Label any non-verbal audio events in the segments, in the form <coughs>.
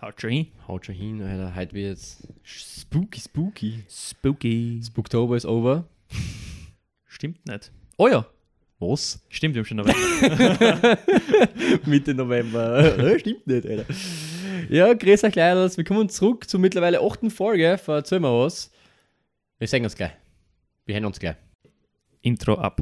Haut schon hin. Haut schon hin, Alter. Heute wird's spooky, spooky. Spooky. Spooktober ist over. Stimmt nicht. Oh ja, Was? stimmt, wir haben schon November. <laughs> Mitte November. Äh, Stimmt nicht, Alter. Ja, grüß euch Leiders. Wir kommen zurück zur mittlerweile achten Folge. Erzähl mal was. Wir sehen uns gleich. Wir hören uns gleich. Intro ab.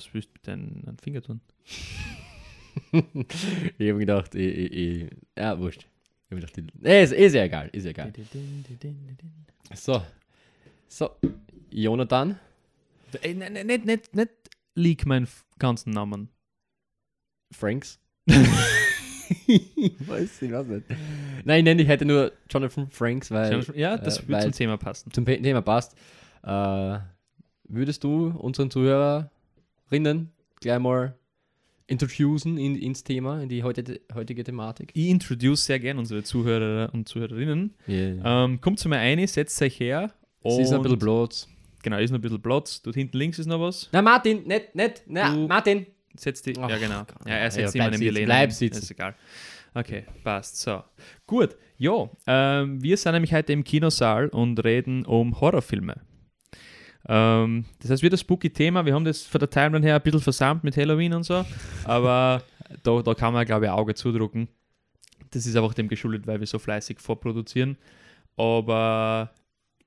Was willst du mit deinen Finger tun? <laughs> Ich habe gedacht, ich, ich, ich, ja, wurscht. Ich habe gedacht, ich, nee, ist, ist ja egal, ist ja egal. So. So. Jonathan. Ey, ne- ne- Nicht, nicht, nicht leak meinen ganzen Namen. Franks. ich <laughs> weiß, ich weiß nicht. Nein, ich nenne dich heute nur Jonathan Franks, weil Ja, das äh, wird weil zum Thema passen. zum Thema passt. Äh, würdest du unseren Zuhörerinnen gleich mal introducen in, ins Thema, in die heutige, heutige Thematik? Ich introduce sehr gern unsere Zuhörer und Zuhörerinnen. Yeah. Ähm, kommt zu mir ein, setzt euch her. Es ist ein bisschen Platz. Genau, ist noch ein bisschen Platz. Dort hinten links ist noch was. Na, Martin, nicht, nicht, na, Du- Martin. Setzt die. Ach, ja, genau. Gott. Ja, er Ja, setzt bleib immer neben die Lehne. bleib sitzen. Ist egal. Okay, passt. So. Gut. Ja, ähm, wir sind nämlich heute im Kinosaal und reden um Horrorfilme. Ähm, das heißt, wieder spooky Thema. Wir haben das von der Timeline her ein bisschen versammelt mit Halloween und so. Aber <laughs> da, da kann man, glaube ich, ein Auge zudrucken. Das ist einfach dem geschuldet, weil wir so fleißig vorproduzieren. Aber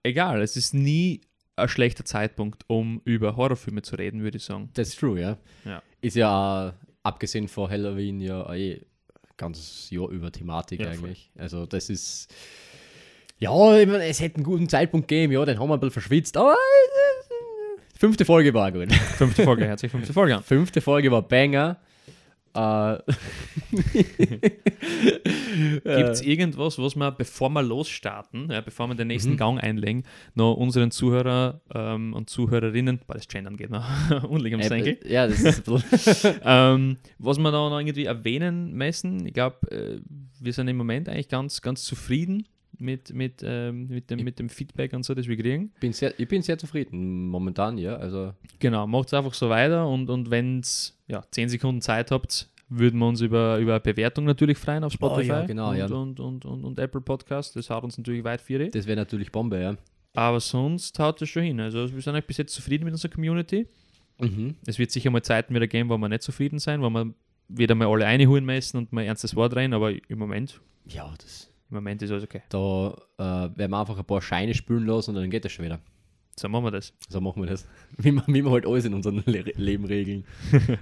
egal, es ist nie ein schlechter Zeitpunkt, um über Horrorfilme zu reden, würde ich sagen. That's true, ja. Ja. Ist ja auch, abgesehen von Halloween ja eh ganzes Jahr über Thematik Ja, voll. eigentlich. Also das ist ja, ich meine, es hätte einen guten Zeitpunkt gegeben, ja, den haben wir ein bisschen verschwitzt, aber äh, fünfte Folge war gut. Fünfte Folge, herzlich fünfte Folge an. fünfte Folge war Banger. Äh, <laughs> Gibt es irgendwas, was wir, bevor wir losstarten, ja, bevor wir den nächsten Mhm. Gang einlegen, noch unseren Zuhörer ähm, und Zuhörerinnen, weil das Gendern geht noch, <laughs> unlich am Senkel, äh, ja, das ist <laughs> ähm, was wir da noch irgendwie erwähnen müssen, ich glaube, äh, wir sind im Moment eigentlich ganz, ganz zufrieden mit, mit, ähm, mit, dem, mit dem Feedback und so, das wir kriegen. bin sehr, ich bin sehr zufrieden momentan, ja. Also Genau, macht es einfach so weiter und, und wenn es ja, 10 Sekunden Zeit habt, würden wir uns über, über eine Bewertung natürlich freuen auf Spotify Oh ja, genau, und, ja. Und, und, und, und Apple Podcast. Das haut uns natürlich weit die. das wäre natürlich Bombe, ja. Aber sonst haut das schon hin. Also wir sind eigentlich bis jetzt zufrieden mit unserer Community. Mhm. Es wird sicher mal Zeiten wieder geben, wo wir nicht zufrieden sein, wo wir wieder mal alle einholen müssen und mal ernstes Wort rein, aber im Moment, Ja, das, im Moment ist alles okay. da äh, werden wir einfach ein paar Scheine spülen lassen und dann geht das schon wieder. So machen wir das. So machen wir das. <laughs> Wie wir, wie wir halt alles in unserem Le Leben regeln. <laughs>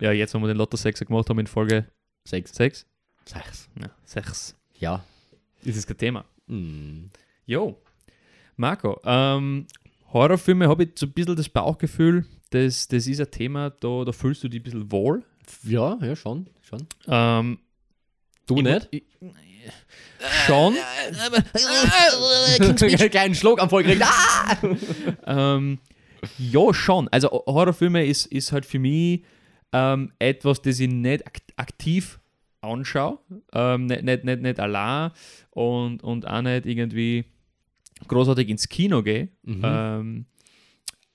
Ja, jetzt, wo wir den Lotto 6 gemacht haben in Folge Sechs. 6. Sechs. Ja, 6. Ja. Das ist kein Thema. Hm. Jo, Marco, ähm, Horrorfilme habe ich so ein bisschen das Bauchgefühl, das, das ist ein Thema, da, da fühlst du dich ein bisschen wohl. Ja, ja, schon. schon. Ähm, Du ich- nicht? Ich, schon. <laughs> Einen kleinen Schluck am Voll gekriegt. Ah! <laughs> ähm, ja, schon. Also Horrorfilme ist, ist halt für mich ähm, etwas, das ich nicht ak aktiv anschaue. Ähm, nicht, nicht, nicht, nicht allein und, und auch nicht irgendwie großartig ins Kino gehe. Mhm. Ähm,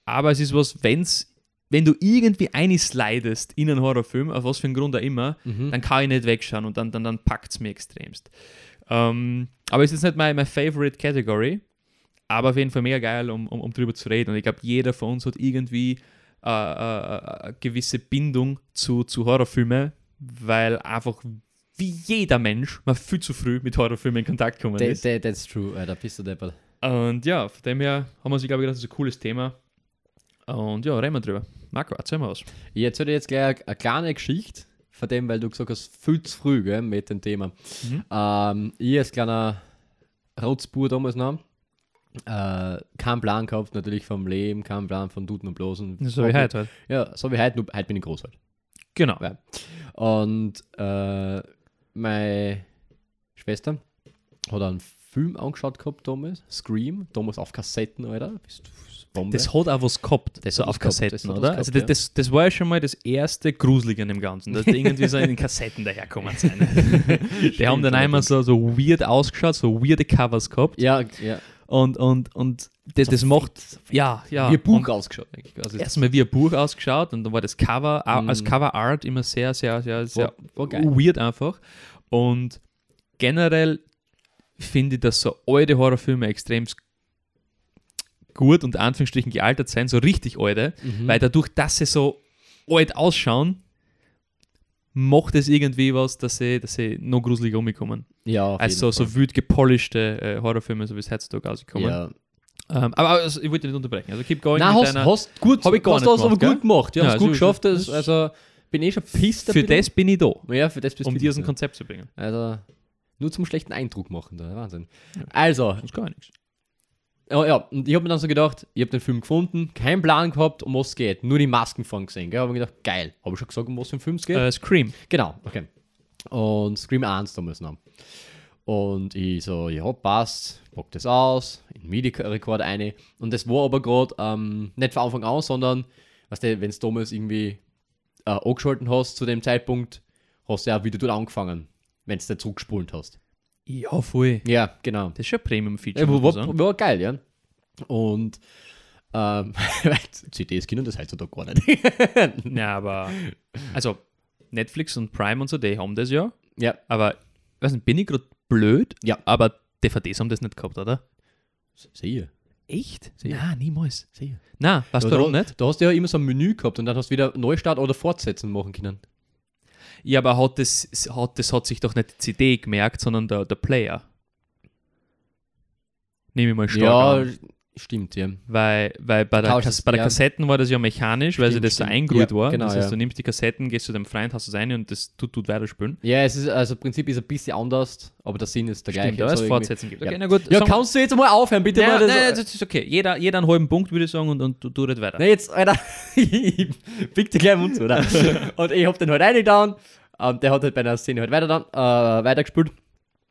aber es ist was, wenn's, wenn du irgendwie einslidest in einen Horrorfilm, auf was für einen Grund auch immer, Mhm. dann kann ich nicht wegschauen und dann, dann, dann packt es mir extremst. Ähm, aber es ist jetzt nicht meine, meine Favorite Category, aber auf jeden Fall mega geil, um, um, um drüber zu reden. Und ich glaube, jeder von uns hat irgendwie äh, äh, äh, eine gewisse Bindung zu, zu Horrorfilmen, weil einfach wie jeder Mensch mal viel zu früh mit Horrorfilmen in Kontakt gekommen That, ist. that, that's true, Alter. Bist du deppel. Und ja, von dem her haben wir uns, glaube ich, gedacht, das ist ein cooles Thema. Und ja, reden wir drüber. Marco, erzähl mal was. Ich erzähle jetzt gleich eine, eine kleine Geschichte von dem, weil du gesagt hast, viel zu früh gell, mit dem Thema. Mhm. Ähm, ich als kleiner Rotzbur damals noch, äh, keinen Plan gehabt, natürlich vom Leben, keinen Plan von Duden und Bloßen. So wie heute halt. Ja, so wie heute, nur heute bin ich groß halt. Genau. Ja. Und äh, meine Schwester hat einen Film angeschaut gehabt damals. Scream, damals auf Kassetten, Alter. Bombe. Das hat auch was gehabt, Das so auf gehabt, Kassetten, das hat was oder? gehabt, Also das, das, das war ja schon mal das erste Gruselige an dem Ganzen, dass die irgendwie so in den Kassetten daherkommen sind. <laughs> die haben dann einmal so, so weird ausgeschaut, so weirde Covers gehabt ja, ja. und, und, und das, das macht, ja, ja. Wie ein Buch Und ausgeschaut. Also, Erstmal wie ein Buch ausgeschaut und dann war das Cover, Mhm. als Cover Art immer sehr, sehr, sehr, sehr war, war weird einfach. Und generell finde ich, dass so alte Horrorfilme extrem gut und Anführungsstrichen gealtert sein, so richtig alte, Mhm. weil dadurch, dass sie so alt ausschauen, macht es irgendwie was, dass sie, dass sie noch gruseliger umkommen. ja, Also so, so wild gepolischte äh, Horrorfilme, so wie es heutzutage Fall. rauskommen. Ja. Ähm, aber also, ich wollte nicht unterbrechen. Also keep going Nein, hast, deiner- hast gut, Hab ich gar hast nicht aber gemacht, gut gemacht. Ja, Ja, hast gut also, geschafft. das- Das, also bin eh schon pisst. Für das bin ich da, Ja, für das bist um dir so ein. Konzept zu bringen. Also nur zum schlechten Eindruck machen, da. Wahnsinn. Ja. Also, Sonst gar nichts. ja, ja, und ich habe mir dann so gedacht, ich habe den Film gefunden, keinen Plan gehabt, um was es geht. Nur die Masken von gesehen. Gell? Habe mir gedacht, geil. Habe ich schon gesagt, um was für einen Film es geht? Äh, Scream. Genau, okay. Und Scream 1 damals noch. Und ich so, ja, passt, pack das aus, in MIDI-Rekord eine. Und das war aber gerade ähm, nicht von Anfang an, sondern, weißt du, wenn du damals irgendwie äh, angeschalten hast zu dem Zeitpunkt, hast du ja wieder dort angefangen, wenn du da zurückgespult hast. Ja, voll. Ja, genau. Das ist schon ein Premium-Feature. Ja, war, war, war geil, ja. Und ähm, <laughs> CDs können das heutzutage gar nicht. <laughs> Ja, aber also Netflix und Prime und so, die haben das ja. ja, Aber weiß nicht, bin ich gerade blöd? Ja. Aber DVDs haben das nicht gehabt, oder? sehe. Echt? Sicher. Ja, niemals. Sehe. Na, weißt du warum nicht? Da hast du ja immer so ein Menü gehabt und dann hast du wieder Neustart oder Fortsetzen machen können. Ja, aber hat das, hat, das hat sich doch nicht die CD gemerkt, sondern der, der Player. Nehme ich mal stark ja, an. Stimmt, ja. Weil, weil bei der, Tausch Kas es, bei der ja. Kassetten war das ja mechanisch, weil sie Stimmt, das so stimmt. eingerührt Ja, war. genau, das heißt, ja. du nimmst die Kassetten, gehst zu deinem Freund, hast es rein und das tut, tut weiter spielen. Ja, es ist, also im Prinzip ist ein bisschen anders, aber der Sinn ist der Stimmt, gleiche. es So Fortsetzen gibt. Ja. Okay, na gut. ja, kannst du jetzt mal aufhören, bitte Ja, mal? Das, nein, das ist okay. Jeder, jeder einen halben Punkt, würde ich sagen, und, und du, red weiter. Nee, jetzt, Alter, <laughs> ich pick dir gleich Mund zu, oder? <laughs> Und ich hab den halt reingetan. Ähm, der hat halt bei einer Szene halt weiter dann, äh, weitergespielt.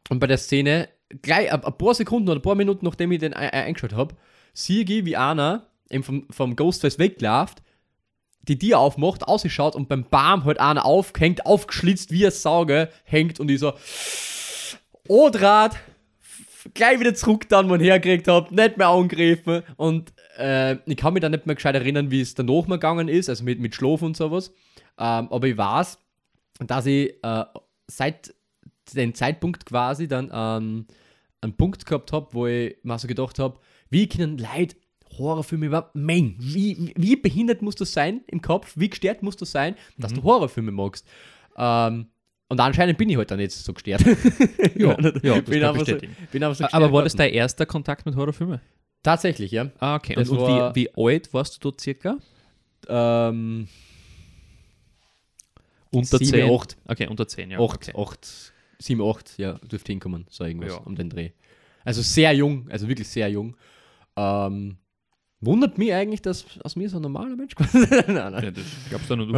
Und bei der Szene, gleich ein, paar Sekunden oder ein paar Minuten, nachdem ich den ein, ein, eingeschaut habe, ich, wie einer eben vom, vom Ghostface wegläuft, die Tür aufmacht, ausschaut und beim Bam halt einer aufhängt, aufgeschlitzt wie ein Sauge, hängt und ich so, oh Draht, gleich wieder zurück dann, wo ich hergekriegt habe, nicht mehr angegriffen und äh, ich kann mich dann nicht mehr gescheit erinnern, wie es danach mal gegangen ist, also mit, mit Schlaf und sowas, ähm, aber ich weiß, dass ich äh, seit dem Zeitpunkt quasi dann ähm, einen Punkt gehabt habe, wo ich mir so gedacht habe, wie können Leute Horrorfilme überhaupt mengen? Wie, wie, behindert muss das sein im Kopf? Wie gestört muss das sein, dass du Horrorfilme magst? Ähm, und anscheinend bin ich halt dann jetzt so gestört. <laughs> Ja, ja, bin, einfach so, bin einfach so gestört aber war das dein erster Kontakt mit Horrorfilmen? Tatsächlich, ja. Ah, okay. Das und und war- wie, wie alt warst du dort circa? Ähm, Unter Sieben, 10? acht. Okay, unter 10, ja. 8, okay. 8, 7, 8, ja, dürfte hinkommen, so irgendwas Ja. um den Dreh. Also sehr jung, also wirklich sehr jung. Ähm, wundert mich eigentlich, dass aus mir so ein normaler Mensch <laughs> kommt. nein, nein. Ja, das gab's da nur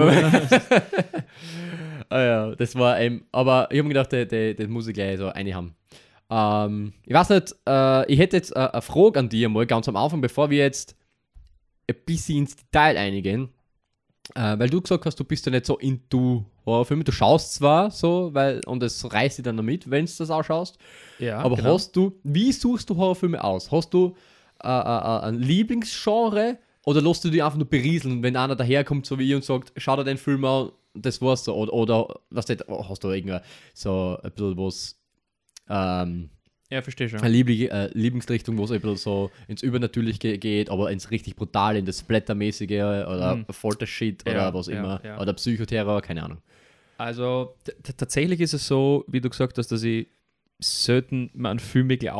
ah, ja, das war eben, aber ich habe mir gedacht, der muss ich gleich so eine haben. Ähm, ich weiß nicht, äh, ich hätte jetzt äh, eine Frage an dich mal ganz am Anfang, bevor wir jetzt ein bisschen ins Detail eingehen. Äh, weil du gesagt hast, du bist ja nicht so into Horrorfilme. Du schaust zwar so, weil, und es reißt dich dann damit, wenn du das ausschaust. ja, aber genau. hast du, wie suchst du Horrorfilme aus? Hast du äh, äh, äh, ein Lieblingsgenre oder lässt du dich einfach nur berieseln, wenn einer daherkommt, so wie ich, und sagt, schau dir den Film an, das war's so. Oder, oder was nicht, hast du irgendwie so ein bisschen was, ähm, Ja, verstehe schon. eine Liebli äh, Lieblingsrichtung, wo es ein bisschen so ins Übernatürliche geht, aber ins richtig Brutale, in das Splattermäßige oder Mhm. Folter-Shit oder Ja, was ja, immer. ja. Oder Psychoterror, keine Ahnung. Also tatsächlich ist es so, wie du gesagt hast, dass ich selten mal einen Film wirklich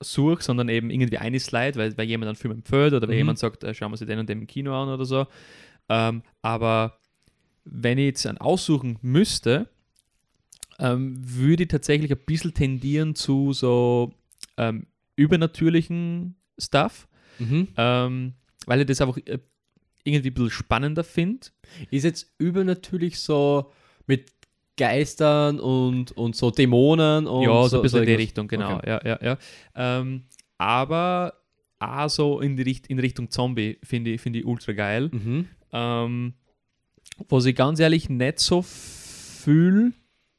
aussuche, sondern eben irgendwie eine Slide, weil, weil jemand einen Film empfiehlt oder weil Mhm. jemand sagt, äh, schauen wir sich den und den im Kino an oder so. Ähm, aber wenn ich jetzt einen aussuchen müsste, ähm, würde ich tatsächlich ein bisschen tendieren zu so ähm, übernatürlichen Stuff, Mhm. ähm, weil ich das einfach äh, irgendwie ein bisschen spannender finde. Ist jetzt übernatürlich so mit Geistern und, und so Dämonen und ja, so ein bisschen in die. Richtung, genau. Okay. Ja, ja, ja. Ähm, aber auch so in, die Richt in Richtung Zombie finde ich, find ich ultra geil. Mhm. Ähm, was ich ganz ehrlich nicht so fühle,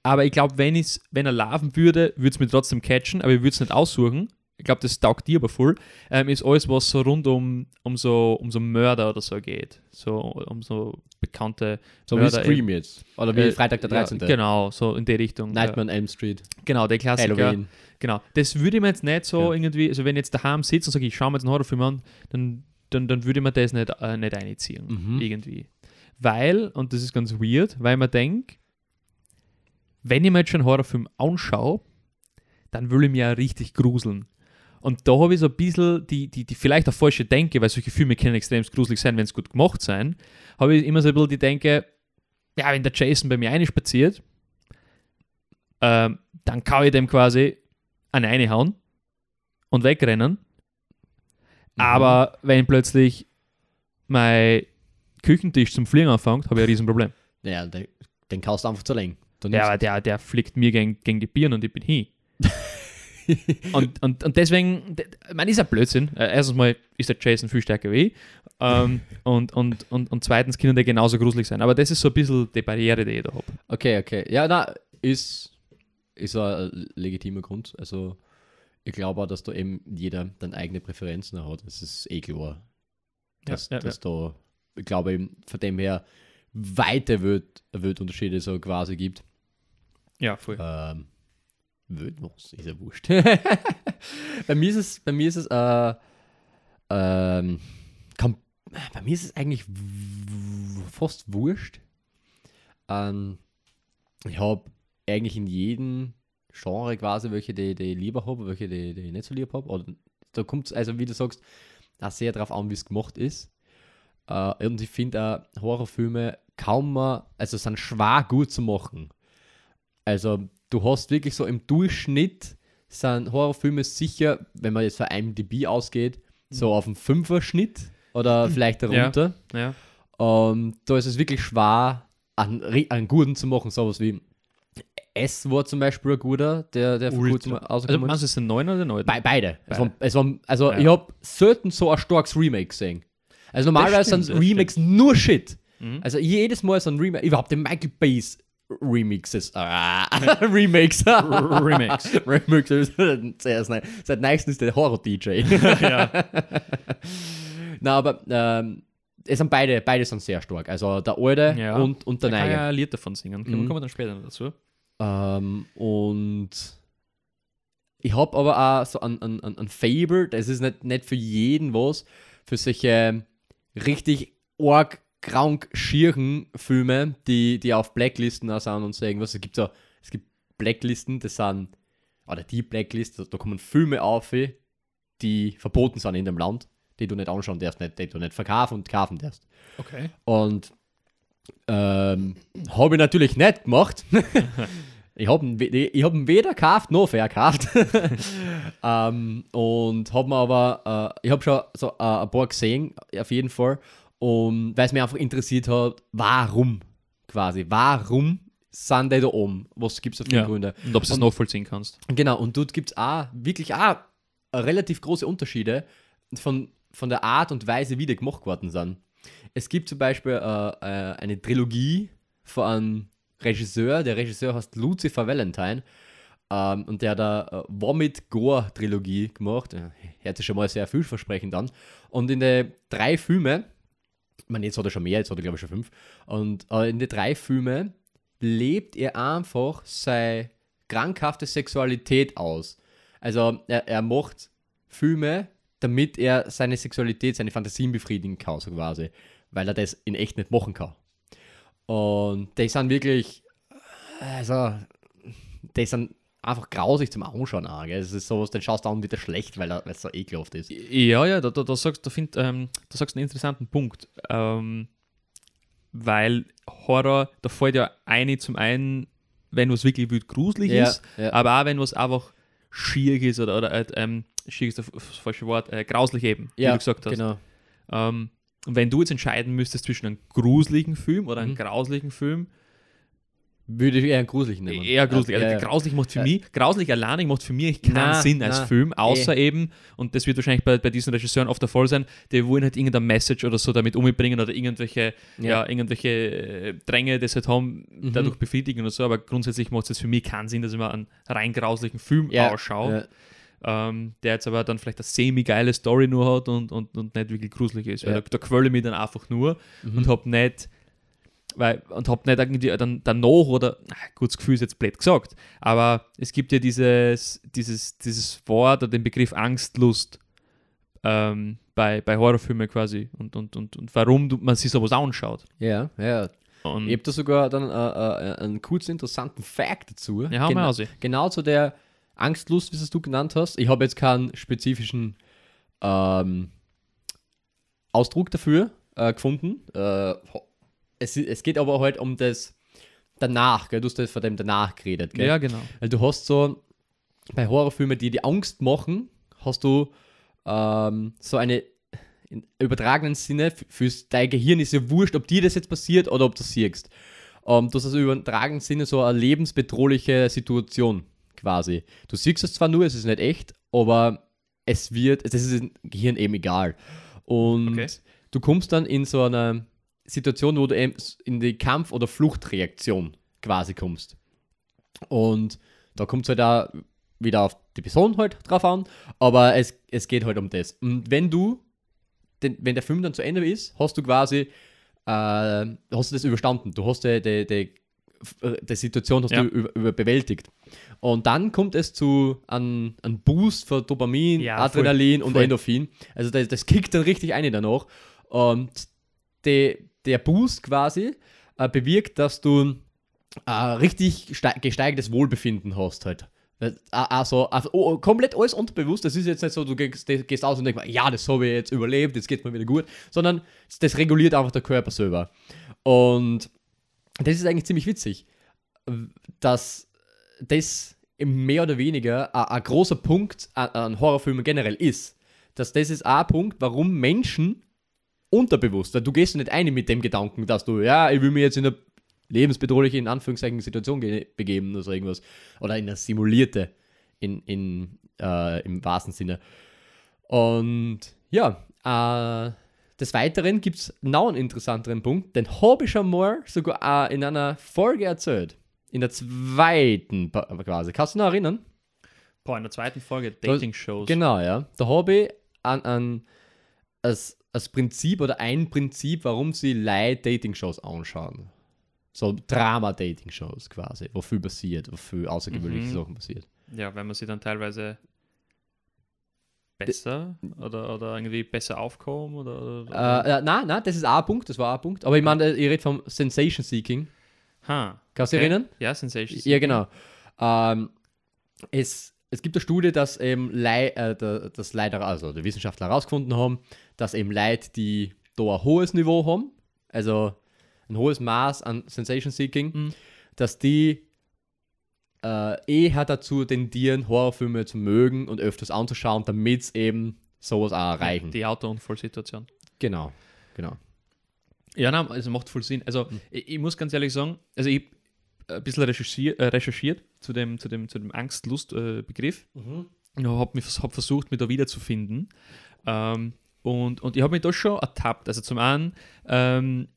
aber ich glaube, wenn, ich's- wenn er laufen würde, würde es mir trotzdem catchen, aber ich würde es nicht aussuchen. Ich glaube, das taugt dir aber voll. Ähm, ist alles, was so rund um, um, so, um so Mörder oder so geht. So um so bekannte So wie Mörder. Scream jetzt. Oder wie Äh, Freitag der ja, 13. genau, so in die Richtung. Nightmare on Elm Street. Ja, genau, der Klassiker. Halloween. Genau. Das würde ich mir jetzt nicht so Ja. irgendwie, also wenn ich jetzt daheim sitze und sage, ich schaue mir jetzt einen Horrorfilm an, dann, dann, dann würde ich mir das nicht, äh, nicht einziehen. Mhm. Irgendwie. Weil, und das ist ganz weird, weil man denkt, wenn ich mir jetzt schon einen Horrorfilm anschaue, dann will ich mich ja richtig gruseln. Und da habe ich so ein bisschen die, die, die vielleicht auch falsche Denke, weil solche Filme können extrem gruselig sein, wenn es gut gemacht sein, habe ich immer so ein bisschen die Denke, ja, wenn der Jason bei mir einspaziert, ähm, dann kann ich dem quasi eine reinhauen und wegrennen. Mhm. Aber wenn plötzlich mein Küchentisch zum Fliegen anfängt, habe ich ein Riesenproblem. Ja, den, den kannst du einfach zerlegen. Ja, aber der, der fliegt mir gegen, gegen die Birne und ich bin hin. <laughs> <laughs> und, und, und deswegen, d- man ist ein Blödsinn. Äh, erstens mal ist der Jason viel stärker wie ich. Ähm, und, und, und, und zweitens können der genauso gruselig sein. Aber das ist so ein bisschen die Barriere, die ich da habe. Okay, okay. Ja, na, ist, ist ein legitimer Grund. Also, ich glaube auch, dass da eben jeder dann eigene Präferenzen hat. Das ist eh klar. Dass, ja, dass da, ich glaube eben, von dem her weite Welt, Weltunterschiede so quasi gibt. Ja, voll. Ähm, Welt, was ist ja wurscht. <laughs> bei mir ist es, bei mir ist es, äh, ähm, bei mir ist es eigentlich fast wurscht. Ähm, ich habe eigentlich in jedem Genre quasi welche, die, die lieber habe, welche, die, die ich nicht so lieb habe. Da kommt es, also wie du sagst, auch sehr darauf an, wie es gemacht ist. Äh, und ich finde auch Horrorfilme kaum mehr, also sind schwer gut zu machen. Also du hast wirklich so im Durchschnitt sind Horrorfilme sicher, wenn man jetzt von IMDb ausgeht, so auf einen Fünfer-Schnitt oder vielleicht Ja. darunter. Ja. Ähm, da ist es wirklich schwer, einen, einen guten zu machen. Sowas wie S war zum Beispiel ein guter, der, der vor kurzem Also, ist. meinst du es den neuen oder neuen? Be beide. Beide. es war, also Ja. ich habe selten so ein starkes Remake gesehen. Also normalerweise stimmt, sind Remakes nur Shit. Mhm. Also jedes Mal so ein Remake, überhaupt den Michael Bay's Remixes. Ah, Remakes. Remakes. Remixes. Sehr schnell. Seit neuestem ist der Horror-DJ. <laughs> ja. <laughs> Na, aber ähm, es sind beide, beide sind sehr stark. Also der alte Ja. und, und der kann ich neue. ja ein Lied davon singen. Kommen Mhm. kommen wir dann später noch dazu. Ähm, und ich habe aber auch so ein, ein, ein, ein Fable, das ist nicht, nicht für jeden was, für solche richtig arg krank schieren Filme, die, die auf Blacklisten auch sind und so irgendwas. Es gibt so, es gibt Blacklisten, das sind, oder die Blacklist, da kommen Filme auf, die verboten sind in dem Land, die du nicht anschauen darfst, nicht, die du nicht verkaufen und kaufen darfst. Okay. Und ähm, habe ich natürlich nicht gemacht. <laughs> ich habe ihn, ich hab ihn weder gekauft noch verkauft. <laughs> ähm, und habe mir aber, äh, ich habe schon so äh, ein paar gesehen, auf jeden Fall. Und weil es mich einfach interessiert hat, warum quasi, warum sind die da oben? Was gibt es da für Ja. Gründe? Und ob du es nachvollziehen kannst. Genau, und dort gibt es auch wirklich auch äh, relativ große Unterschiede von, von der Art und Weise, wie die gemacht worden sind. Es gibt zum Beispiel äh, äh, eine Trilogie von einem Regisseur, der Regisseur heißt Lucifer Valentine ähm, und der hat eine äh, Vomit Gore Trilogie gemacht. Äh, Hört sich schon mal sehr vielversprechend an. Und in den drei Filmen, meine, jetzt hat er schon mehr, jetzt hat er glaube ich schon fünf, und äh, in den drei Filmen lebt er einfach seine krankhafte Sexualität aus. Also er, er macht Filme, damit er seine Sexualität, seine Fantasien befriedigen kann, so quasi. Weil er das in echt nicht machen kann. Und die sind wirklich, also, die sind einfach grausig zum Anschauen. Auch, gell. Es ist sowas, den schaust du an wieder schlecht, weil es so ekelhaft ist. Ja, ja, da, da, da, sagst, da, find, ähm, da sagst du einen interessanten Punkt. Ähm, weil Horror, da fällt ja eine zum einen, wenn was wirklich wild gruselig Ja, ist, ja. aber auch wenn was einfach schier ist oder, oder äh, ähm, schier ist das falsche Wort, äh, grauslich eben, wie ja, du gesagt hast. Genau. Ähm, und wenn du jetzt entscheiden müsstest zwischen einem gruseligen Film oder einem Mhm. grauslichen Film, Würde ich eher gruselig nehmen. Eher gruselig. Also Ja, ja. grauslich macht für Ja. mich, grauslich alleine macht für mich keinen Na, Sinn als na, Film, außer eh. eben, und das wird wahrscheinlich bei, bei diesen Regisseuren oft der Fall sein, die wollen halt irgendeine Message oder so damit umbringen oder irgendwelche, ja. Mhm. irgendwelche äh, Dränge, das halt haben, dadurch befriedigen oder so, aber grundsätzlich macht es für mich keinen Sinn, dass ich mir einen rein grauslichen Film ausschaue, ähm, der jetzt aber dann vielleicht eine semi-geile Story nur hat und, und, und nicht wirklich gruselig ist. Weil da, da quäle ich mich dann einfach nur Mhm. und hab nicht weil, und hab nicht irgendwie dann danach oder, na, gut, das Gefühl ist jetzt blöd gesagt, aber es gibt ja dieses, dieses, dieses Wort oder den Begriff Angstlust ähm, bei, bei Horrorfilmen quasi und, und, und, und warum man sich sowas anschaut. Ja, ja. Und, Ich habe da sogar dann äh, äh, einen kurzen interessanten Fact dazu. ja, hau mal genau, aus. genau zu der Angstlust, wie es du genannt hast. Ich habe jetzt keinen spezifischen ähm, Ausdruck dafür äh, gefunden. Äh, es, es geht aber halt um das danach, gell? du hast ja von dem danach geredet. Gell? Ja, genau. Weil du hast so bei Horrorfilmen, die die Angst machen, hast du ähm, so eine in übertragenen Sinne, f- fürs dein Gehirn ist ja wurscht, ob dir das jetzt passiert oder ob du siehst. Ähm, das ist im übertragenen Sinne so eine lebensbedrohliche Situation quasi. Du siehst es zwar nur, es ist nicht echt, aber es wird, das ist dem Gehirn eben egal. Und Okay. du kommst dann in so eine Situation, wo du eben in die Kampf- oder Fluchtreaktion quasi kommst. Und da kommt es halt auch wieder auf die Person halt drauf an, aber es, es geht halt um das. Und wenn du, den, wenn der Film dann zu Ende ist, hast du quasi, äh, hast du das überstanden. Du hast die, die, die, die Situation hast Ja. du über, über bewältigt. Und dann kommt es zu einem einem Boost für Dopamin, Ja, voll, Adrenalin und voll. Endorphin. Also das, das kickt dann richtig ein danach. Und die, der Boost quasi äh, bewirkt, dass du äh, richtig stei- gesteigertes Wohlbefinden hast halt. Also, also oh, komplett alles unterbewusst. Das ist jetzt nicht so, du gehst, gehst aus und denkst, ja, das habe ich jetzt überlebt, jetzt geht mir wieder gut, sondern das reguliert einfach der Körper selber. Und das ist eigentlich ziemlich witzig, dass das mehr oder weniger a- ein großer Punkt an, an Horrorfilmen generell ist. Dass das ist ein Punkt, warum Menschen unterbewusst, weil du gehst nicht ein mit dem Gedanken, dass du, ja, ich will mir jetzt in eine lebensbedrohliche, in Anführungszeichen, Situation ge- begeben oder so irgendwas. Oder in eine simulierte, in, in, äh, im wahrsten Sinne. Und ja, äh, des Weiteren gibt es noch einen interessanteren Punkt, den habe ich schon mal sogar äh, in einer Folge erzählt. In der zweiten quasi. Kannst du noch erinnern? Boah, in der zweiten Folge Dating-Shows. Genau, ja. Da habe ich an, an als, als Prinzip oder ein Prinzip, warum sie Leute Dating-Shows anschauen. So Drama-Dating-Shows quasi, wo viel passiert, wo viel außergewöhnliche Mhm. Sachen passiert. Ja, wenn man sie dann teilweise besser oder, oder irgendwie besser aufkommen oder, oder Äh, äh, nein, nein, das ist ein Punkt, das war ein Punkt. Aber ich meine, ich rede vom Sensation Seeking. ha, Kannst du okay. dich erinnern? Ja, Sensation. Ja, genau. Ähm, es, es gibt eine Studie, dass eben Lei, äh, der, das leider, also die Wissenschaftler herausgefunden haben, dass eben Leute, die da ein hohes Niveau haben, also ein hohes Maß an Sensation Seeking, Mhm. dass die äh, eher dazu tendieren, Horrorfilme zu mögen und öfters anzuschauen, damit sie eben sowas auch erreichen. Die Autounfallsituation. Genau, genau. Ja, nein, also macht voll Sinn. Also ich, ich muss ganz ehrlich sagen, also ich ein bisschen recherchiert, äh, recherchiert zu dem, zu dem, zu dem Angst-Lust-Begriff und habe hab versucht, mich da wiederzufinden. Ähm, und, und ich habe mich da schon ertappt. Also zum einen, ähm,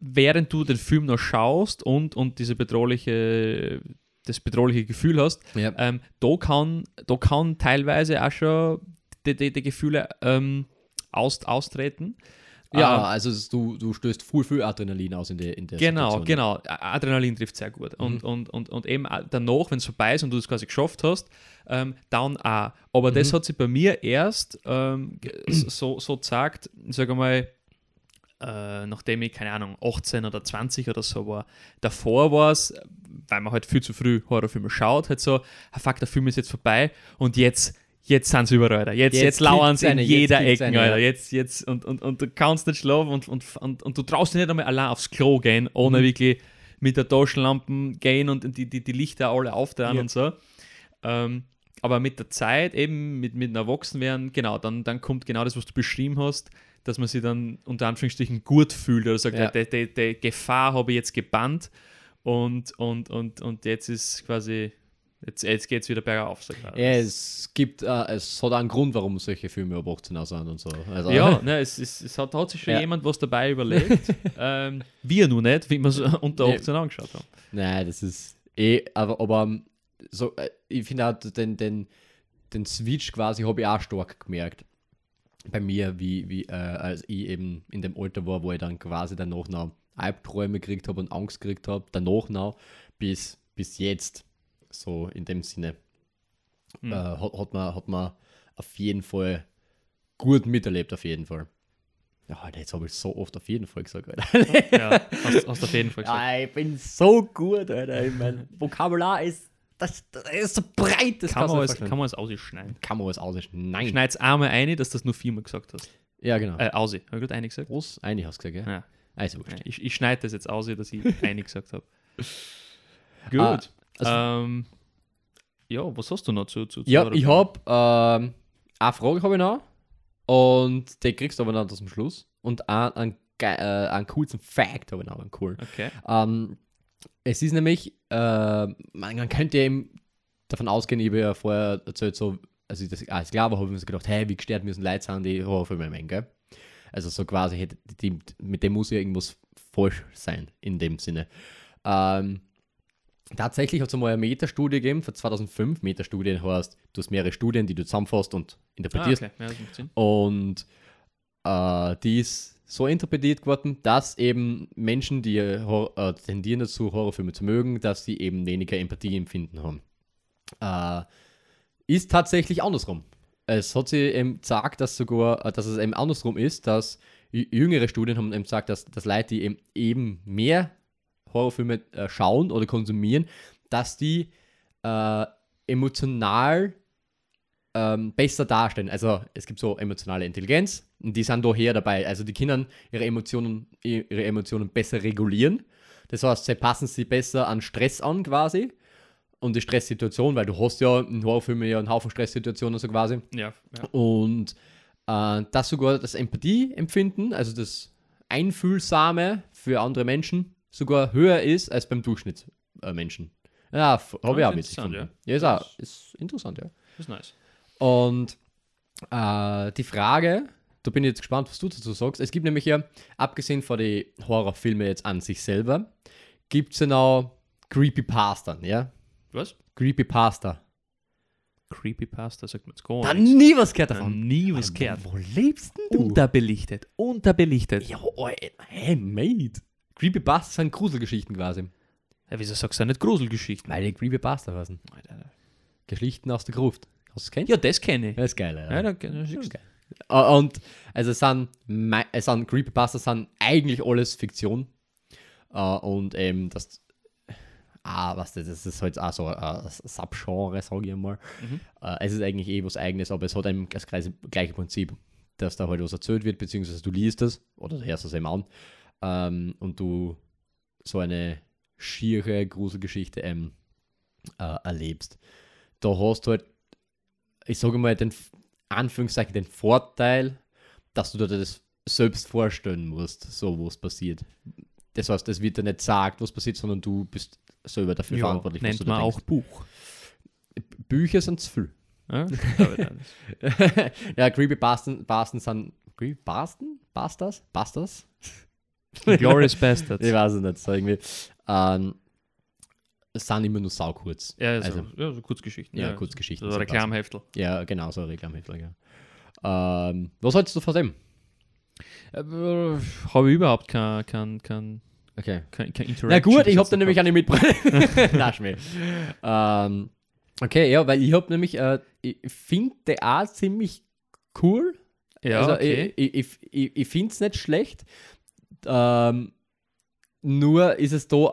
während du den Film noch schaust und, und diese bedrohliche, das bedrohliche Gefühl hast, Ja. ähm, da, kann, da kann teilweise auch schon die, die, die Gefühle ähm, aus, austreten. Ja, Ähm, also du, du stößt viel, viel Adrenalin aus in der, in der Genau, Situation. genau. Adrenalin trifft sehr gut. Und, und, und, und eben danach, wenn es vorbei ist und du es quasi geschafft hast, ähm, dann auch. Aber das hat sich bei mir erst ähm, <clears throat> so, so gesagt, sage mal, äh, nachdem ich, keine Ahnung, 18 oder 20 oder so war. Davor war es, weil man halt viel zu früh Horrorfilme schaut, halt so, ah, fuck, der Film ist jetzt vorbei und jetzt, jetzt sind sie überall, Alter. Jetzt, Jetzt jetzt, lauern sie in jeder Ecke, eine, Alter. Jetzt, jetzt, und, und, und du kannst nicht schlafen und, und, und, und du traust dich nicht einmal allein aufs Klo gehen, Mhm. ohne wirklich mit der Taschenlampe gehen und die, die, die Lichter alle aufdrehen Ja. und so. Ähm, aber mit der Zeit, eben mit, mit dem Erwachsenwerden, genau, dann, dann kommt genau das, was du beschrieben hast, dass man sich dann unter Anführungsstrichen gut fühlt oder sagt, Ja. die, die, die Gefahr habe ich jetzt gebannt und, und, und, und jetzt ist quasi, jetzt, jetzt geht es wieder bergauf. So quasi. Ja, es gibt, äh, es hat einen Grund, warum solche Filme ab 18 auch sind und so. Also, Ja, ne, es, ist, es hat, hat sich schon Ja. jemand was dabei überlegt. <laughs> ähm, wir nur nicht, wie wir es unter Nee. 18 angeschaut haben. Nein, das ist eh, aber, aber ähm, so, äh, ich finde auch den, den, den Switch quasi habe ich auch stark gemerkt. Bei mir, wie, wie äh, als ich eben in dem Alter war, wo ich dann quasi danach noch Albträume gekriegt habe und Angst gekriegt habe, danach noch bis, bis jetzt, so in dem Sinne, Hm. äh, hat, hat, man, hat man auf jeden Fall gut miterlebt, auf jeden Fall. Ja, Alter, jetzt habe ich so oft auf jeden Fall gesagt, Alter. Ja, hast, hast auf jeden Fall <laughs> gesagt. Ja, ich bin so gut, Alter. Ich mein Vokabular ist, das, das ist so breit, das Kann man, alles, kann man alles ausschneiden. kann man alles aussprechen. Nein. Schneid's einmal ein, dass du das nur viermal gesagt hast. Ja, genau. Äh, ausi. Habe ich gerade einig gesagt? Groß, einig hast du gesagt, ja? Ja. Also, wurscht. Ich, ich schneide das jetzt aus, dass ich <laughs> einig gesagt habe. Gut. Ah, also- ähm, ja, was hast du noch zu, zu, zu Ja, ich habe ähm, eine Frage habe ich noch und die kriegst du aber dann zum Schluss. Und einen, einen, äh, einen coolsten Fact habe ich noch, einen cool. Okay. Ähm, es ist nämlich, äh, man, könnte eben davon ausgehen, ich habe ja vorher erzählt, so, als ich das als klar war, habe ich mir gedacht, hey, wie gestört müssen Leute sein, die Horrorfilme meinen, gell? Also so quasi, hätte die, mit dem muss ja irgendwas falsch sein, in dem Sinne. Ähm, tatsächlich hat es einmal eine Metastudie gegeben, von 2005. Metastudie heißt, du hast mehrere Studien, die du zusammenfasst und Ah, interpretierst. okay. Ja. Und äh, die ist so interpretiert worden, dass eben Menschen, die äh, tendieren dazu, Horrorfilme zu mögen, dass sie eben weniger Empathie empfinden haben. Äh, ist tatsächlich andersrum. Es hat sich eben gesagt, dass sogar, äh, dass es eben andersrum ist, dass jü- jüngere Studien haben eben gesagt, dass, dass Leute, die eben, eben mehr Horrorfilme äh, schauen oder konsumieren, dass die äh, emotional ähm, besser darstellen. Also es gibt so emotionale Intelligenz und die sind daher dabei. Also die können ihre Emotionen, ihre Emotionen besser regulieren. Das heißt, sie passen sie besser an Stress an quasi und die Stresssituation, weil du hast ja in Horrorfilmen ja einen Haufen Stresssituationen so quasi. Ja, ja. Und äh, das sogar das Empathieempfinden, also das Einfühlsame für andere Menschen, sogar höher ist als beim Durchschnittsmenschen. Menschen. ja, habe ich auch witzig gefunden. ja. Ja, ist, auch, ist interessant, ja. Das ist nice. Und äh, die Frage, da bin ich jetzt gespannt, was du dazu sagst. Es gibt nämlich ja, abgesehen von den Horrorfilmen jetzt an sich selber, gibt es ja noch Creepypasta, ja? Was? Creepypasta. Creepypasta sagt man jetzt gar Da nichts. nie was gehört Da davon. nie was gehört. Wo lebst denn du? Unterbelichtet. Unterbelichtet. ja, hey, mate. Creepypasta sind Gruselgeschichten quasi. Ja, wieso sagst du nicht Gruselgeschichten? Weil die Creepypasta heißen. Geschichten aus der Gruft. Hast du kennt? Ja, das kenne ich. Das ist geil, ja. Ja, dann Das ist geil. Und also es sind, es sind Creepypasta sind eigentlich alles Fiktion. Und eben das, ah, was das, das ist halt auch so ein Subgenre, sage ich mal. Mhm. Es ist eigentlich eh was eigenes, aber es hat eben das gleiche, gleiche Prinzip, dass da halt was erzählt wird, beziehungsweise du liest es oder du hörst es eben an ähm, und du so eine schiere Gruselgeschichte ähm, äh, erlebst. Da hast du halt, ich sage mal, den Anführungszeichen den Vorteil, dass du dir das selbst vorstellen musst, so was passiert. Das heißt, es wird dir nicht gesagt, was passiert, sondern du bist selber dafür Ja, verantwortlich, was nennt du da man denkst. auch Buch. Bücher sind zu viel. Ja, <laughs> ja, Creepypasten Basten sind. Creepypasten? Bastas? Bastas? Glorious <laughs> Bastards. Ich weiß es nicht, so irgendwie. Ähm, es sind immer nur saukurz. Ja, so, Also- ja, so Kurzgeschichten. Ja, Kurzgeschichten, So Reklamheftel. Ja, genau, so Reklamheftel, ja. Ähm, was hältst du von dem? Äh, habe ich überhaupt kein, kein, kein, Okay. kein, kein Interaction. Na gut, ich bis hab jetzt dann nämlich gehabt. eine mitgebracht. <laughs> <laughs> Na, Schmäh. Ähm, okay, ja, weil ich hab nämlich, äh, ich finde der auch ziemlich cool. Ja, also okay. ich, ich, ich, ich finde es nicht schlecht. Ähm, nur ist es da,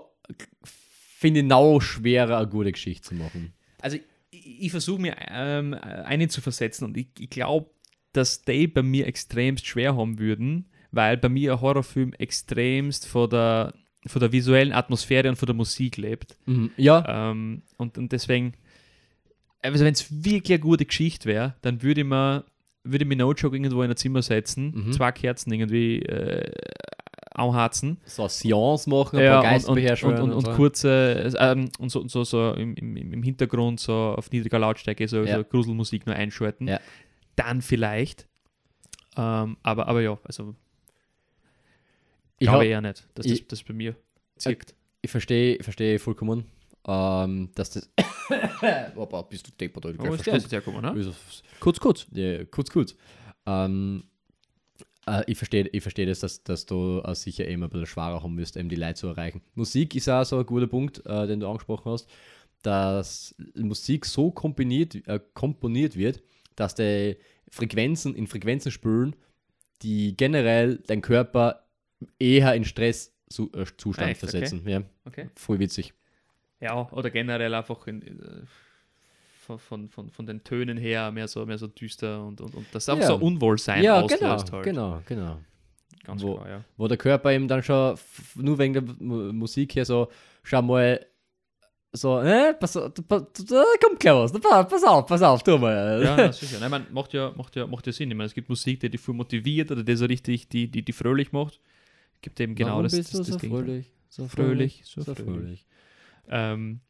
finde ich, noch schwerer, eine gute Geschichte zu machen. Also ich, ich versuche mir ähm, eine zu versetzen und ich, ich glaube, dass die bei mir extremst schwer haben würden, weil bei mir ein Horrorfilm extremst von der, von der visuellen Atmosphäre und von der Musik lebt. Mhm. Ja, Ähm, und, und deswegen, also wenn es wirklich eine gute Geschichte wäre, dann würde ich mir würde ich mir No Joke irgendwo in ein Zimmer setzen, Mhm. zwei Kerzen irgendwie äh, anhatzen. So eine Seance machen, ein Ja, paar und, und, und, und, und so. kurze, ähm, und so, so, so im, im, im Hintergrund so auf niedriger Lautstärke so, Ja. so Gruselmusik nur einschalten. Ja. Dann vielleicht. Ähm, aber, aber ja, also Ich, glaube eher nicht, dass das, ich- das bei mir zirkt. ich verstehe ich versteh vollkommen, ähm, dass das. <coughs> Opa, bist du deppert. Oh, ist der hergekommen, ne? Kurz, kurz. Ja, kurz, kurz. Ähm, äh, ich verstehe ich versteh das, dass, dass du äh, sicher eben ein bisschen schwerer haben müsst, eben die Leute zu erreichen. Musik ist auch so ein guter Punkt, äh, den du angesprochen hast, dass Musik so komponiert, äh, komponiert wird, dass die Frequenzen in Frequenzen spülen, die generell deinen Körper eher in Stresszustand Zustand Echt? Okay. versetzen. Ja, Okay. voll witzig. Ja, oder generell einfach in, von, von, von, von den Tönen her mehr so, mehr so düster und, und, und das auch Ja. so Unwohlsein ja, auslöst genau, halt. genau, genau. Ganz Wo- klar, ja. wo der Körper eben dann schon nur wegen der Mu- Musik her so, schau mal, so, äh, pass da kommt gleich was, pass, pass auf, pass auf, tu mal. Ja, na, sicher. Nein, man, macht, ja, macht, ja, macht ja Sinn. Ich meine, es gibt Musik, die dich voll motiviert oder die so richtig, die, die, die fröhlich macht. Gibt eben genau Warum das. bist das, das so Gegenteil. fröhlich? So Fröhlich, so so fröhlich. fröhlich. Ähm,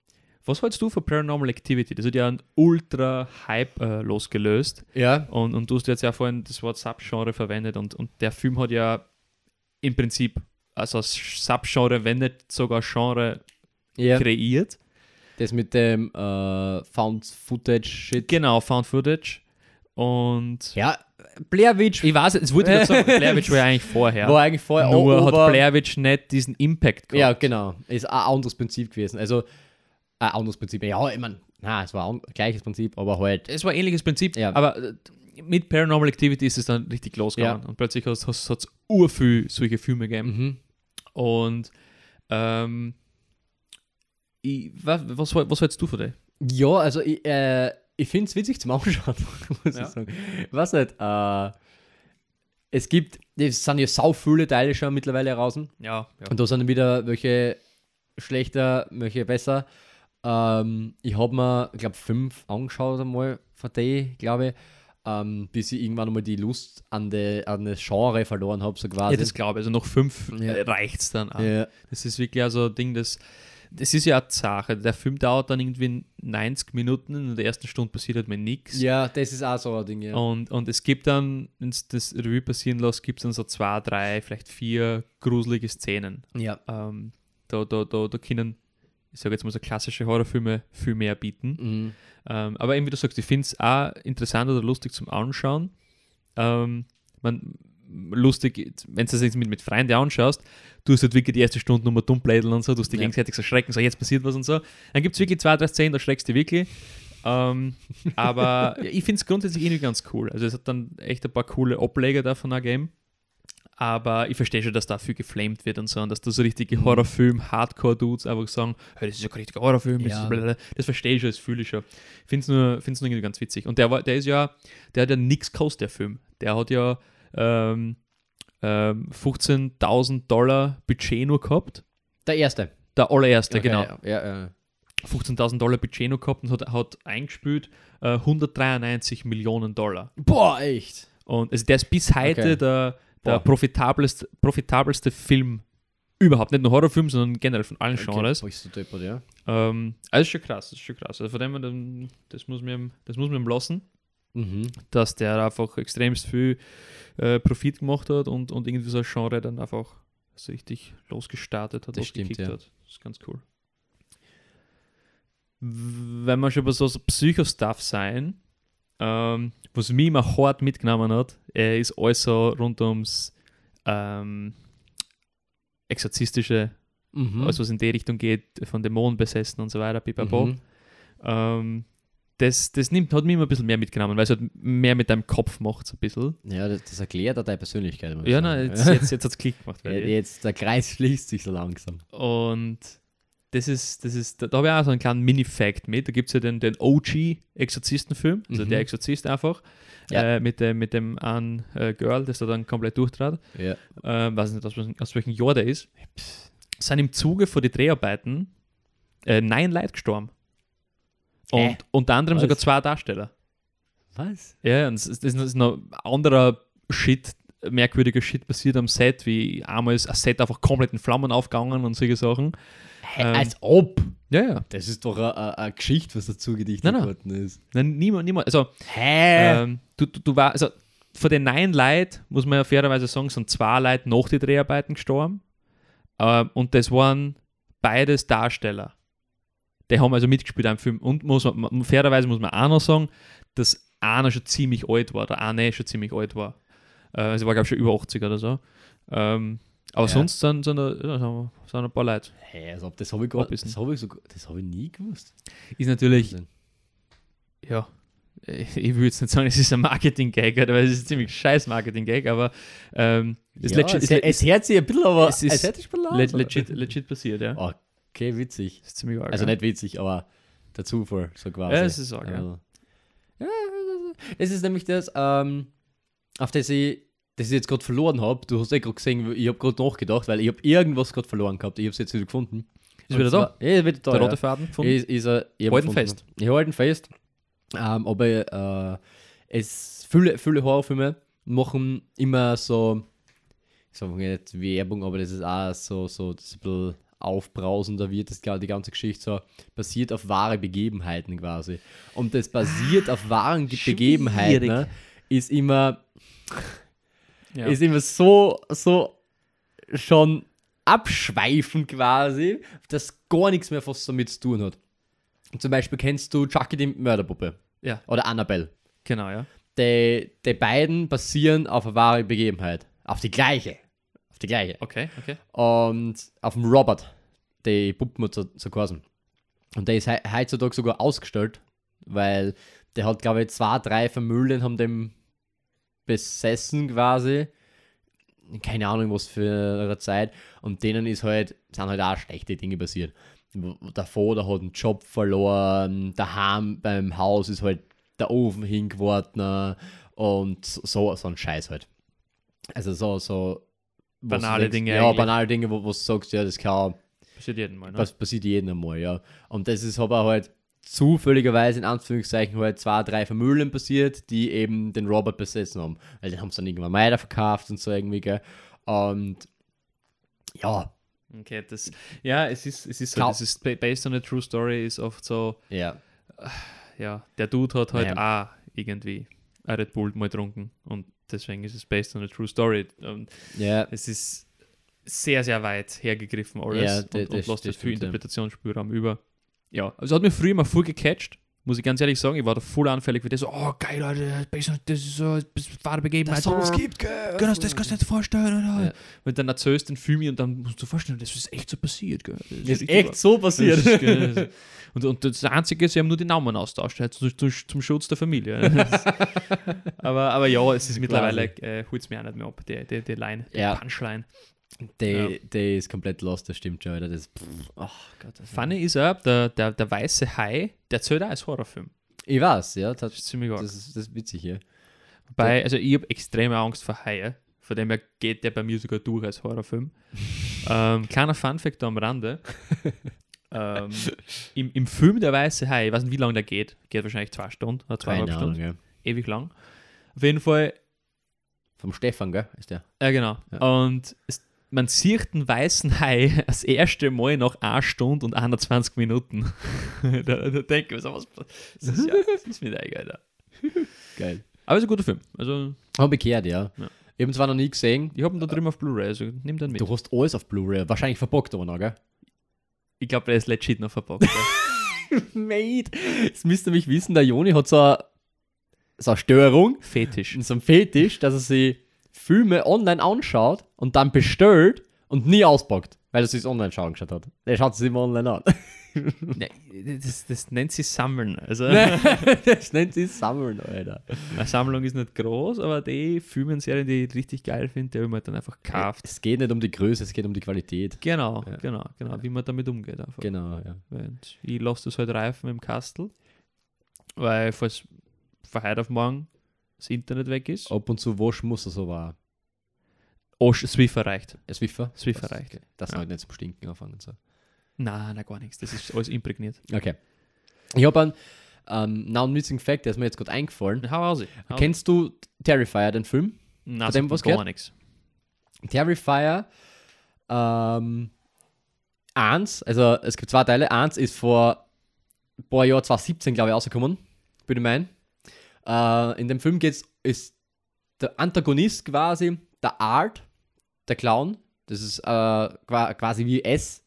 was hältst du von Paranormal Activity? Das hat ja einen Ultra-Hype äh, losgelöst. Ja, Und, und du hast jetzt ja vorhin das Wort Subgenre verwendet und, und der Film hat ja im Prinzip also als Subgenre, wenn nicht sogar Genre ja. kreiert. das mit dem äh, Found-Footage-Shit. Genau, Found Footage. Und Ja, Blair Witch ich weiß, es wurde gerade sagen, Blair Witch war ja <laughs> eigentlich vorher. war eigentlich vorher Nur auch, hat Blair Witch nicht diesen Impact Ja, gehabt. genau. Ist ein anderes Prinzip gewesen. Also, ein anderes Prinzip. Ja, ich meine, na, es war ein gleiches Prinzip, aber halt. Es war ein ähnliches Prinzip, Ja. aber äh, mit Paranormal Activity ist es dann richtig losgegangen. Und plötzlich hat es urviel solche Filme gegeben. Mhm. Und ähm, ich, was, was, was hältst du von dem? Ja, also ich, äh, ich finde es witzig zum Anschauen, <laughs> muss Ja. ich sagen. Was nicht, äh, es gibt, es sind ja sau viele Teile schon mittlerweile raus und Ja, ja. da sind welche welche schlechter, welche besser. Ähm, ich habe mir, ich glaube, fünf angeschaut einmal von denen, glaube ich, ähm, bis ich irgendwann einmal die Lust an, de, an das Genre verloren habe, so quasi. ja, das glaube ich. Also nach fünf Ja. äh, reicht es dann auch. ja, Das ist wirklich also ein Ding, das. Das ist ja eine Sache. Der Film dauert dann irgendwie 90 Minuten. In der ersten Stunde passiert halt mal nichts. ja, das ist auch so ein Ding, ja. Und, und es gibt dann, wenn es das Revue passieren lässt, gibt es dann so zwei, drei, vielleicht vier gruselige Szenen. Ja. Ähm, da, da, da, da können, ich sage jetzt mal so klassische Horrorfilme viel mehr bieten. Mhm. Ähm, aber eben wie du sagst, ich finde es auch interessant oder lustig zum Anschauen. Ähm, man, lustig, wenn du das jetzt mit, mit Freunden anschaust, du hast halt wirklich die erste Stunde nochmal dumm blädeln und so, du hast die Ja. gegenseitig so schrecken, so jetzt passiert was und so. Dann gibt es wirklich zwei, drei Szenen, da schreckst du wirklich. Ähm, aber <laughs> ja, ich finde es grundsätzlich irgendwie ganz cool. Also es hat dann echt ein paar coole Ableger davon gegeben. Aber ich verstehe schon, dass da viel geflamed wird und so und dass da so richtige. Horrorfilm-Hardcore-Dudes einfach sagen, hey, das ist ja kein richtiger Horrorfilm, das, Ja. das verstehe ich schon, das fühle ich schon. Ich finde es nur, find's nur irgendwie ganz witzig. Und der, war, der ist ja, der hat ja nichts gekostet, der Film. Der hat ja ähm, ähm, 15.000 Dollar Budget nur gehabt. Der erste. Der allererste, Okay, genau. Ja, ja, ja. 15.000 Dollar Budget noch gehabt und hat, hat eingespielt äh, 193 Millionen Dollar. Boah, echt. Und also der ist bis heute Okay. der, der profitabelste, profitabelste Film überhaupt. Nicht nur Horrorfilm, sondern generell von allen Genres. Boah, ist so deppert, ja. Ähm, also ist schon krass, das ist schon krass. Also von dem das muss mir, das muss mir lassen, Mhm. dass der einfach extremst viel äh, Profit gemacht hat und, und irgendwie so ein Genre dann einfach so richtig losgestartet hat, Das stimmt, ja. hat. Das ist ganz cool. Wenn wir schon bei so, so Psycho-Stuff sein, ähm, was mich immer hart mitgenommen hat, äh, ist alles so rund ums ähm, Exorzistische, Mhm. alles was in die Richtung geht, von Dämonen besessen und so weiter, pipapo. Mhm. Ähm, das, das nimmt, hat mich immer ein bisschen mehr mitgenommen, weil es halt mehr mit deinem Kopf macht, so ein bisschen. Ja, das, das erklärt auch deine Persönlichkeit. Ja, sagen. nein, jetzt, jetzt, jetzt hat es Klick gemacht. <laughs> Weil jetzt, der Kreis schließt sich so langsam. Und das ist, das ist, da, da habe ich auch so einen kleinen Mini-Fact mit. Da gibt es ja den, den OG-Exorzistenfilm, also Mhm. der Exorzist einfach, Ja. äh, mit, dem, mit dem einen äh, Girl, das da dann komplett durchtrat. Ja. Äh, weiß nicht, aus, welchem- aus welchem Jahr der ist. Sind im Zuge von den Dreharbeiten äh, neun Leute gestorben. Und Äh, unter anderem was? sogar zwei Darsteller. Was? Ja, und das ist, das ist noch anderer Shit, merkwürdiger Shit passiert am Set, wie einmal ist ein Set einfach komplett in Flammen aufgegangen und solche Sachen. Hä, Ähm, als ob. Ja, ja. Das ist doch eine- Geschichte, was dazu gedichtet Nein, nein. worden ist. Nein, niemand, niemand. Also, Hä? ähm, du, du, du war, also von den neun Leuten, muss man ja fairerweise sagen, sind zwei Leute nach den Dreharbeiten gestorben. Ähm, und das waren beides Darsteller. Die haben also mitgespielt am Film. Und muss man, man- fairerweise muss man auch noch sagen, dass einer schon ziemlich alt war, der eine schon ziemlich alt war. Äh, also war, glaube ich, schon über 80 oder so. Ähm, aber Ja. sonst sind, sind, da- ja, sind, sind ein paar Leute. Hä, als ob, das habe ich, gar- das hab ich, so, das hab ich nie gewusst. Ist natürlich Wahnsinn. ja, ich ich würde jetzt nicht sagen, es ist ein Marketing-Gag, oder, weil es ist ein ziemlich scheiß Marketing-Gag, aber ähm, ist ja, legit, es, ist, es hört sich ein bisschen, aber Es ist hört sich ein bisschen le legit, legit passiert, ja. Okay, witzig. Das ist ziemlich arg, Also ja. nicht witzig, aber der Zufall, so quasi. Ja, es ist arg, ja. Also, ja, das ist nämlich das, ähm, auf das ich, das ich jetzt gerade verloren habe. Du hast ja gerade gesehen, ich habe gerade nachgedacht, weil ich habe irgendwas gerade verloren gehabt. Ich habe es jetzt wieder gefunden. Ist wieder da? Ja, wieder da. Der ja. rote Faden von Ist, ist er, ich Halten gefunden. fest. Ich halte fest. Ähm, aber äh, es viele, viele Horrorfilme machen immer so, ich sage nicht Werbung, aber das ist auch so, so das ist ein bisschen aufbrausender wird, das, die ganze Geschichte so basiert auf wahre Begebenheiten quasi. Und das basiert auf wahren. Begebenheiten ne, ist immer ja. ist immer so, so schon abschweifend quasi, dass gar nichts mehr was damit zu tun hat. Zum Beispiel kennst du Chucky die Mörderpuppe ja, oder Annabelle. genau, ja. Die, die beiden basieren auf eine wahre Begebenheit. Auf die gleiche. Auf die gleiche. Okay, okay. Und auf dem Robert, die Puppenmutter zu geheißen. Und der ist he heutzutage sogar ausgestellt, weil der hat, glaube ich, zwei, drei Familien haben dem besessen quasi. Keine Ahnung, was für eine Zeit. Und denen ist halt, sind halt auch schlechte Dinge passiert. Wo- Der hat einen Job verloren, daheim beim Haus ist halt der Ofen hingeworfen und so, so ein Scheiß halt. Also so, so Banale denkst- Dinge Ja, eigentlich. banale Dinge, wo, wo du sagst, ja, das kann Passiert jeden Mal, ne? das passiert jedem einmal, ja. Und das ist aber halt zufälligerweise in Anführungszeichen halt zwei, drei Familien passiert, die eben den Robert besessen haben. Weil den haben sie dann irgendwann weiter verkauft und so irgendwie, gell. Und ja, Okay, das, ja, es ist, es ist Kau- das ist ba- based on a true story, ist oft so, ja. ja, der Dude hat halt Ja. auch irgendwie ein Red Bull mal getrunken und deswegen ist es based on a true story. Und Ja, es ist sehr, sehr weit hergegriffen alles Ja, und, und das- lässt das viel. Interpretationsspielraum über. Ja, also hat mir früher mal voll gecatcht, muss ich ganz ehrlich sagen. Ich war da voll anfällig für das, so, oh geil, on- das ist so, das ist wahre Begebenheit. gibt, gell. Genau, das kannst du nicht vorstellen. Alter. Ja. Wenn du dann erzählst den Film und dann musst du dir vorstellen, das ist echt so passiert. Gell. Das ist richtig echt so passiert. Das ist, <laughs> und, und das Einzige, sie haben nur die Namen austauscht, halt, zum, zum, zum Schutz der Familie. <laughs> Das- aber, aber ja, es ist mittlerweile, äh, holt es mir auch nicht mehr ab, die, die, die Line, die Ja. Punchline. Der, Ja. der ist komplett lost, das stimmt schon, Alter. Das, pff, ach Gott, das Funny ist auch, der, der, der weiße Hai, der zählt auch als Horrorfilm. Ich weiß, ja. Das Das, ist ziemlich arg. das, ist, das ist witzig hier. Wobei, also ich habe extreme Angst vor Haie. Von dem her geht der bei mir sogar durch als Horrorfilm. <laughs> ähm, kleiner Funfact da am Rande. <laughs> ähm, im, Im Film Der Weiße Hai, ich weiß nicht, wie lange der geht. Geht wahrscheinlich zwei Stunden oder zweieinhalb Keine Ahnung, Stunden. ja. Ewig lang. Auf jeden Fall, Vom Stefan, gell? Ist der. ja genau. Ja. Und es, man sieht den weißen Hai <laughs> das erste Mal nach 1 Stunde und 21 Minuten. <laughs> da, da denke ich mir so, was das ist, ja, das ist mit eigen, Alter. <laughs> Geil. Aber es ist ein guter Film. Also, Hab ich gehört, ja. Ja. Ich habe ihn zwar noch nie gesehen. ich habe ihn da drüben auf Blu-ray, also nimm den mit. Du hast alles auf Blu-ray. Wahrscheinlich verpackt aber noch, gell? Ich glaube, der ist legit noch verpackt. Mate. Jetzt müsst ihr mich wissen, der Joni hat so eine, so eine Störung, Fetisch. so einen Fetisch, dass er sich Filme online anschaut und dann bestellt und nie auspackt, weil er sich online schauen geschaut hat. Der schaut sich immer online an. <laughs> Ne, das, das nennt sich Sammeln. Also, <laughs> das nennt sich Sammeln, Alter. eine Sammlung ist nicht groß, aber die Filmenserien, die ich richtig geil finde, die habe ich mir dann einfach gekauft. Es geht nicht um die Größe, es geht um die Qualität. Genau, Ja. genau, genau, wie man damit umgeht einfach. Genau, ja. Und ich lasse das halt reifen im Kastel, weil falls von heute auf morgen das Internet weg ist, Ab und zu waschen muss er so war. oh, Swiffer reicht. Swiffer? Swiffer Das- reicht. okay. Das Ja. nicht zum Stinken anfangen. So. Nein, nein, gar nichts. Das ist alles imprägniert. <laughs> Okay. Ich habe einen ähm, non-missing Fact, der ist mir jetzt gerade eingefallen. Hau aus. Kennst du Terrifier, den Film? Na, Von dem was gar nichts. Terrifier ähm, 1, also es gibt zwei Teile. Eins ist vor ein paar Jahren, 2017, glaube ich, rausgekommen, würde ich meinen. Äh, in dem Film geht's, ist der Antagonist quasi der Art, der Clown. Das ist äh, qua- quasi wie S.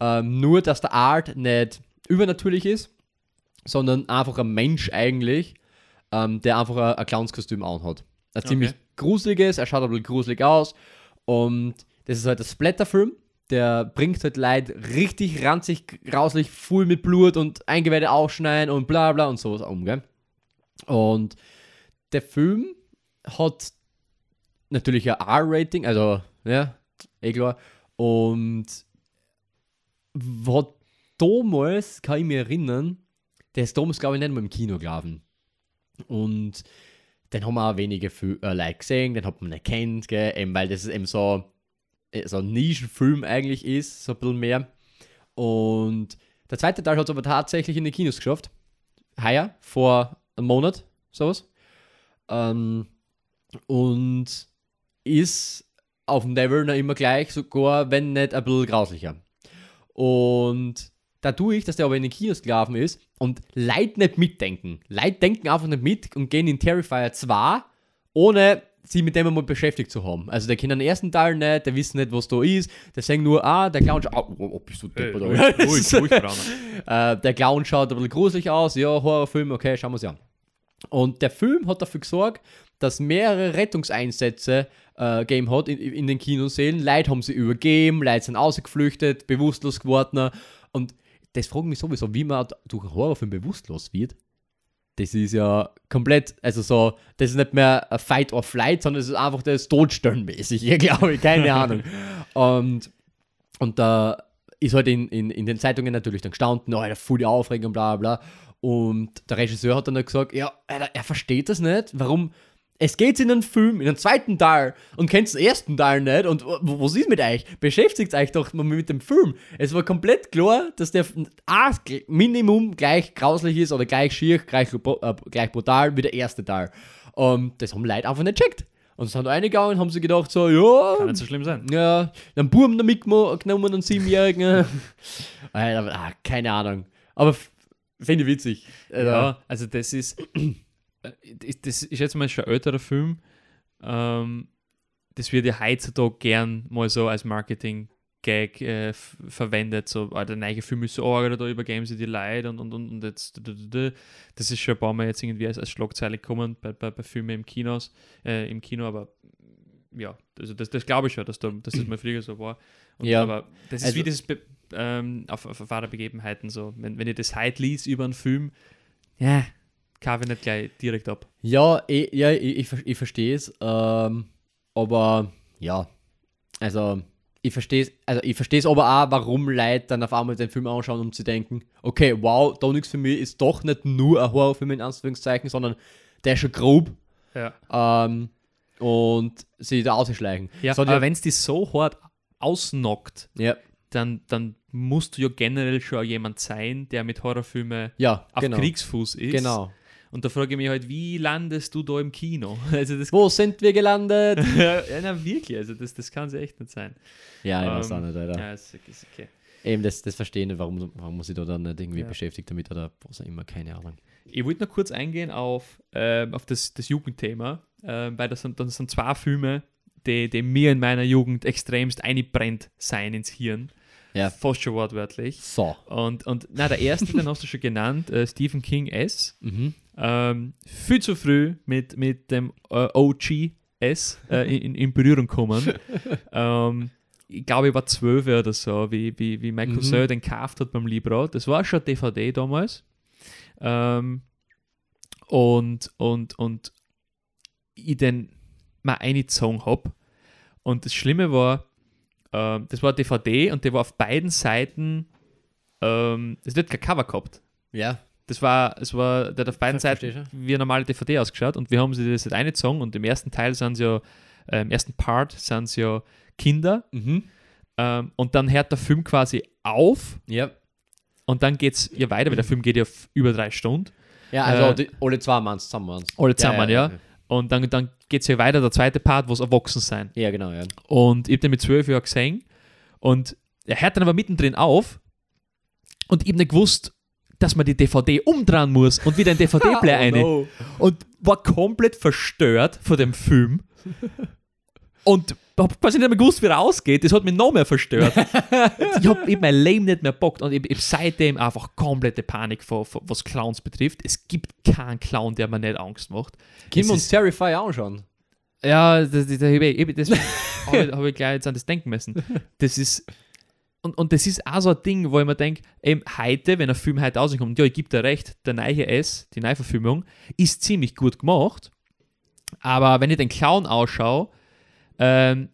Ähm, nur, dass der Art nicht übernatürlich ist, sondern einfach ein Mensch eigentlich, ähm, der einfach ein, ein Clownskostüm anhat. Ein ziemlich gruseliges, er schaut ein bisschen gruselig aus und das ist halt ein Splatterfilm, der bringt halt Leid richtig ranzig, grauslich, voll mit Blut und Eingeweide aufschneiden und bla bla und sowas um, gell? Und der Film hat natürlich ein R-Rating, also, ja, eh klar. Und hat damals, kann ich mich erinnern, der ist damals, glaube ich, nicht mal im Kino gelaufen. Und den haben auch wenige äh, Leute gesehen, den hat man kennt, gell? Eben weil das eben so, äh, so ein Nischenfilm eigentlich ist, so ein bisschen mehr. Und der zweite Teil hat es aber tatsächlich in die Kinos geschafft. Heuer, vor einem Monat, sowas. Ähm, und ist auf dem Level noch immer gleich, sogar wenn nicht ein bisschen grauslicher. Und dadurch, dass der aber in den Kinos gelaufen ist und Leute nicht mitdenken. Leute denken einfach nicht mit und gehen in Terrifier 2, ohne sie mit dem einmal beschäftigt zu haben. Also der kennen den ersten Teil nicht, der wissen nicht, was da ist, der sagen nur, ah, der Clown schaut, oh, oh, bist du Hey, ruhig, oder? ruhig, ruhig, Brauner. <laughs> Äh, der Clown schaut ein bisschen gruselig aus, ja, Horrorfilm, okay, schauen wir es an. Und der Film hat dafür gesorgt, dass mehrere Rettungseinsätze äh, gegeben hat in, in den Kinosälen. Leute haben sie übergeben, Leute sind ausgeflüchtet, bewusstlos geworden. Und das fragt mich sowieso, wie man durch einen Horrorfilm bewusstlos wird. Das ist ja komplett, also so, das ist nicht mehr Fight or Flight, sondern es ist einfach das Todstellenmäßig, <laughs> ich glaube keine <laughs> Ahnung. Und, und da ist halt in, in, in den Zeitungen natürlich dann gestanden, oh, voll die Aufregung, bla bla bla. Und der Regisseur hat dann gesagt, ja, Alter, er versteht das nicht, warum. Es geht in einen Film, in den zweiten Teil und kennt den ersten Teil nicht und was ist mit euch? Beschäftigt euch doch mal mit dem Film. Es war komplett klar, dass der A, Minimum gleich grauslich ist oder gleich schier, gleich, äh, gleich brutal wie der erste Teil. Und das haben Leute einfach nicht checkt. Und es sind eingegangen und haben sie gedacht, so, ja, Kann nicht so schlimm sein. ja, einen Buben da mitgenommen, einen Siebenjährigen. <laughs> Alter, ah, keine Ahnung. Aber finde ich witzig. Also, Ja, also das ist, äh, das- ist jetzt mal schon ein älterer Film. Ähm, das wird ja heutzutage gern mal so als Marketing-Gag äh, verwendet. So, ah, der neue Film ist so arg, oder da übergeben sie die Leute und, und, und, und jetzt. Das ist schon ein paar Mal jetzt irgendwie als, als Schlagzeile gekommen bei, bei, bei Filmen im Kinos, äh, im Kino, aber ja, also das, das glaube ich schon, dass, da, dass das <clears throat> mal früher so war. Und, Ja. Aber das ist Also- wie das ähm, auf, auf, wahre Begebenheiten so. Wenn, wenn ihr das heute liest über einen Film, ja, kaufe ich nicht gleich direkt ab. ja, eh, ja ich, ich, ich verstehe es. Ähm, aber ja, also ich verstehe es also ich verstehe es aber auch, warum Leute dann auf einmal den Film anschauen, um zu denken, okay, wow, da nichts für mich ist doch nicht nur ein Horrorfilm in Anführungszeichen, sondern der ist schon grob Ja. ähm, und sie da ausschleichen. Ja, So, aber wenn es die so hart ausnockt, ja, dann, dann musst du ja generell schon jemand sein, der mit Horrorfilmen ja, auf genau. Kriegsfuß ist. Genau. Und da frage ich mich halt, wie landest du da im Kino? <laughs> Also das Wo sind wir gelandet? <laughs> ja, na wirklich, also das, das kann es echt nicht sein. Ja, ich Ähm, weiß auch nicht, Alter. Ja, ist, ist okay. Eben, das, das verstehe ich nicht, warum, warum man sich da dann nicht irgendwie Ja. beschäftigt damit oder was auch immer, keine Ahnung. Ich wollte noch kurz eingehen auf, ähm, auf das, das Jugendthema, ähm, weil das sind, das sind zwei Filme, die, die mir in meiner Jugend extremst einbrennt sein ins Hirn. Ja. Fast schon wortwörtlich. So. Und, und na, der erste, den hast du schon genannt, äh, Stephen King S. Mhm. Ähm, viel zu früh mit, mit dem äh, OG S äh, <laughs> in, in Berührung kommen. ähm, ich glaube, ich war zwölf oder so, wie, wie, wie mein Mhm. Cousin den gekauft hat beim Libro. Das war schon DVD damals. Ähm, und, und, und ich den mal eingezogen habe. Und das Schlimme war, ähm, das war DVD und der war auf beiden Seiten, ähm, das hat kein Cover gehabt. Ja. Das war, es war, der hat auf beiden Seiten wie eine normale DVD ausgeschaut und wir haben sie das jetzt eingezogen und im ersten Teil sind es ja, äh, im ersten Part sind es ja Kinder Mhm. ähm, und dann hört der Film quasi auf Ja. und dann geht es ja weiter, weil der Film geht ja über drei Stunden. Ja, also Äh, alle zwei Manns zusammen. Alle zusammen, ja. okay. Und dann, dann geht es ja weiter, der zweite Part, wo es erwachsen sein. Ja, genau, ja. Und ich habe den mit zwölf Jahren gesehen. Und er hört dann aber mittendrin auf. Und ich habe nicht gewusst, dass man die DVD umdrehen muss und wieder ein <laughs> DVD-Player Oh, eine. no. Und war komplett verstört von dem Film. Und hab quasi nicht mehr gewusst, wie er ausgeht. Das hat mich noch mehr verstört. <laughs> ich habe eben mein Leben nicht mehr bockt und ich habe seitdem einfach komplette Panik, vor, vor, was Clowns betrifft. Es gibt keinen Clown, der mir nicht Angst macht. Können Es uns ist- Terrify anschauen? Ja, das, das, das, habe das habe hab ich gleich jetzt an das denken müssen. Das ist. Und, und das ist auch so ein Ding, wo ich mir denke, eben heute, wenn ein Film heute rauskommt, ja, ich gebe dir recht, der neue S, die Neuverfilmung, ist ziemlich gut gemacht. Aber wenn ich den Clown ausschaue, ähm,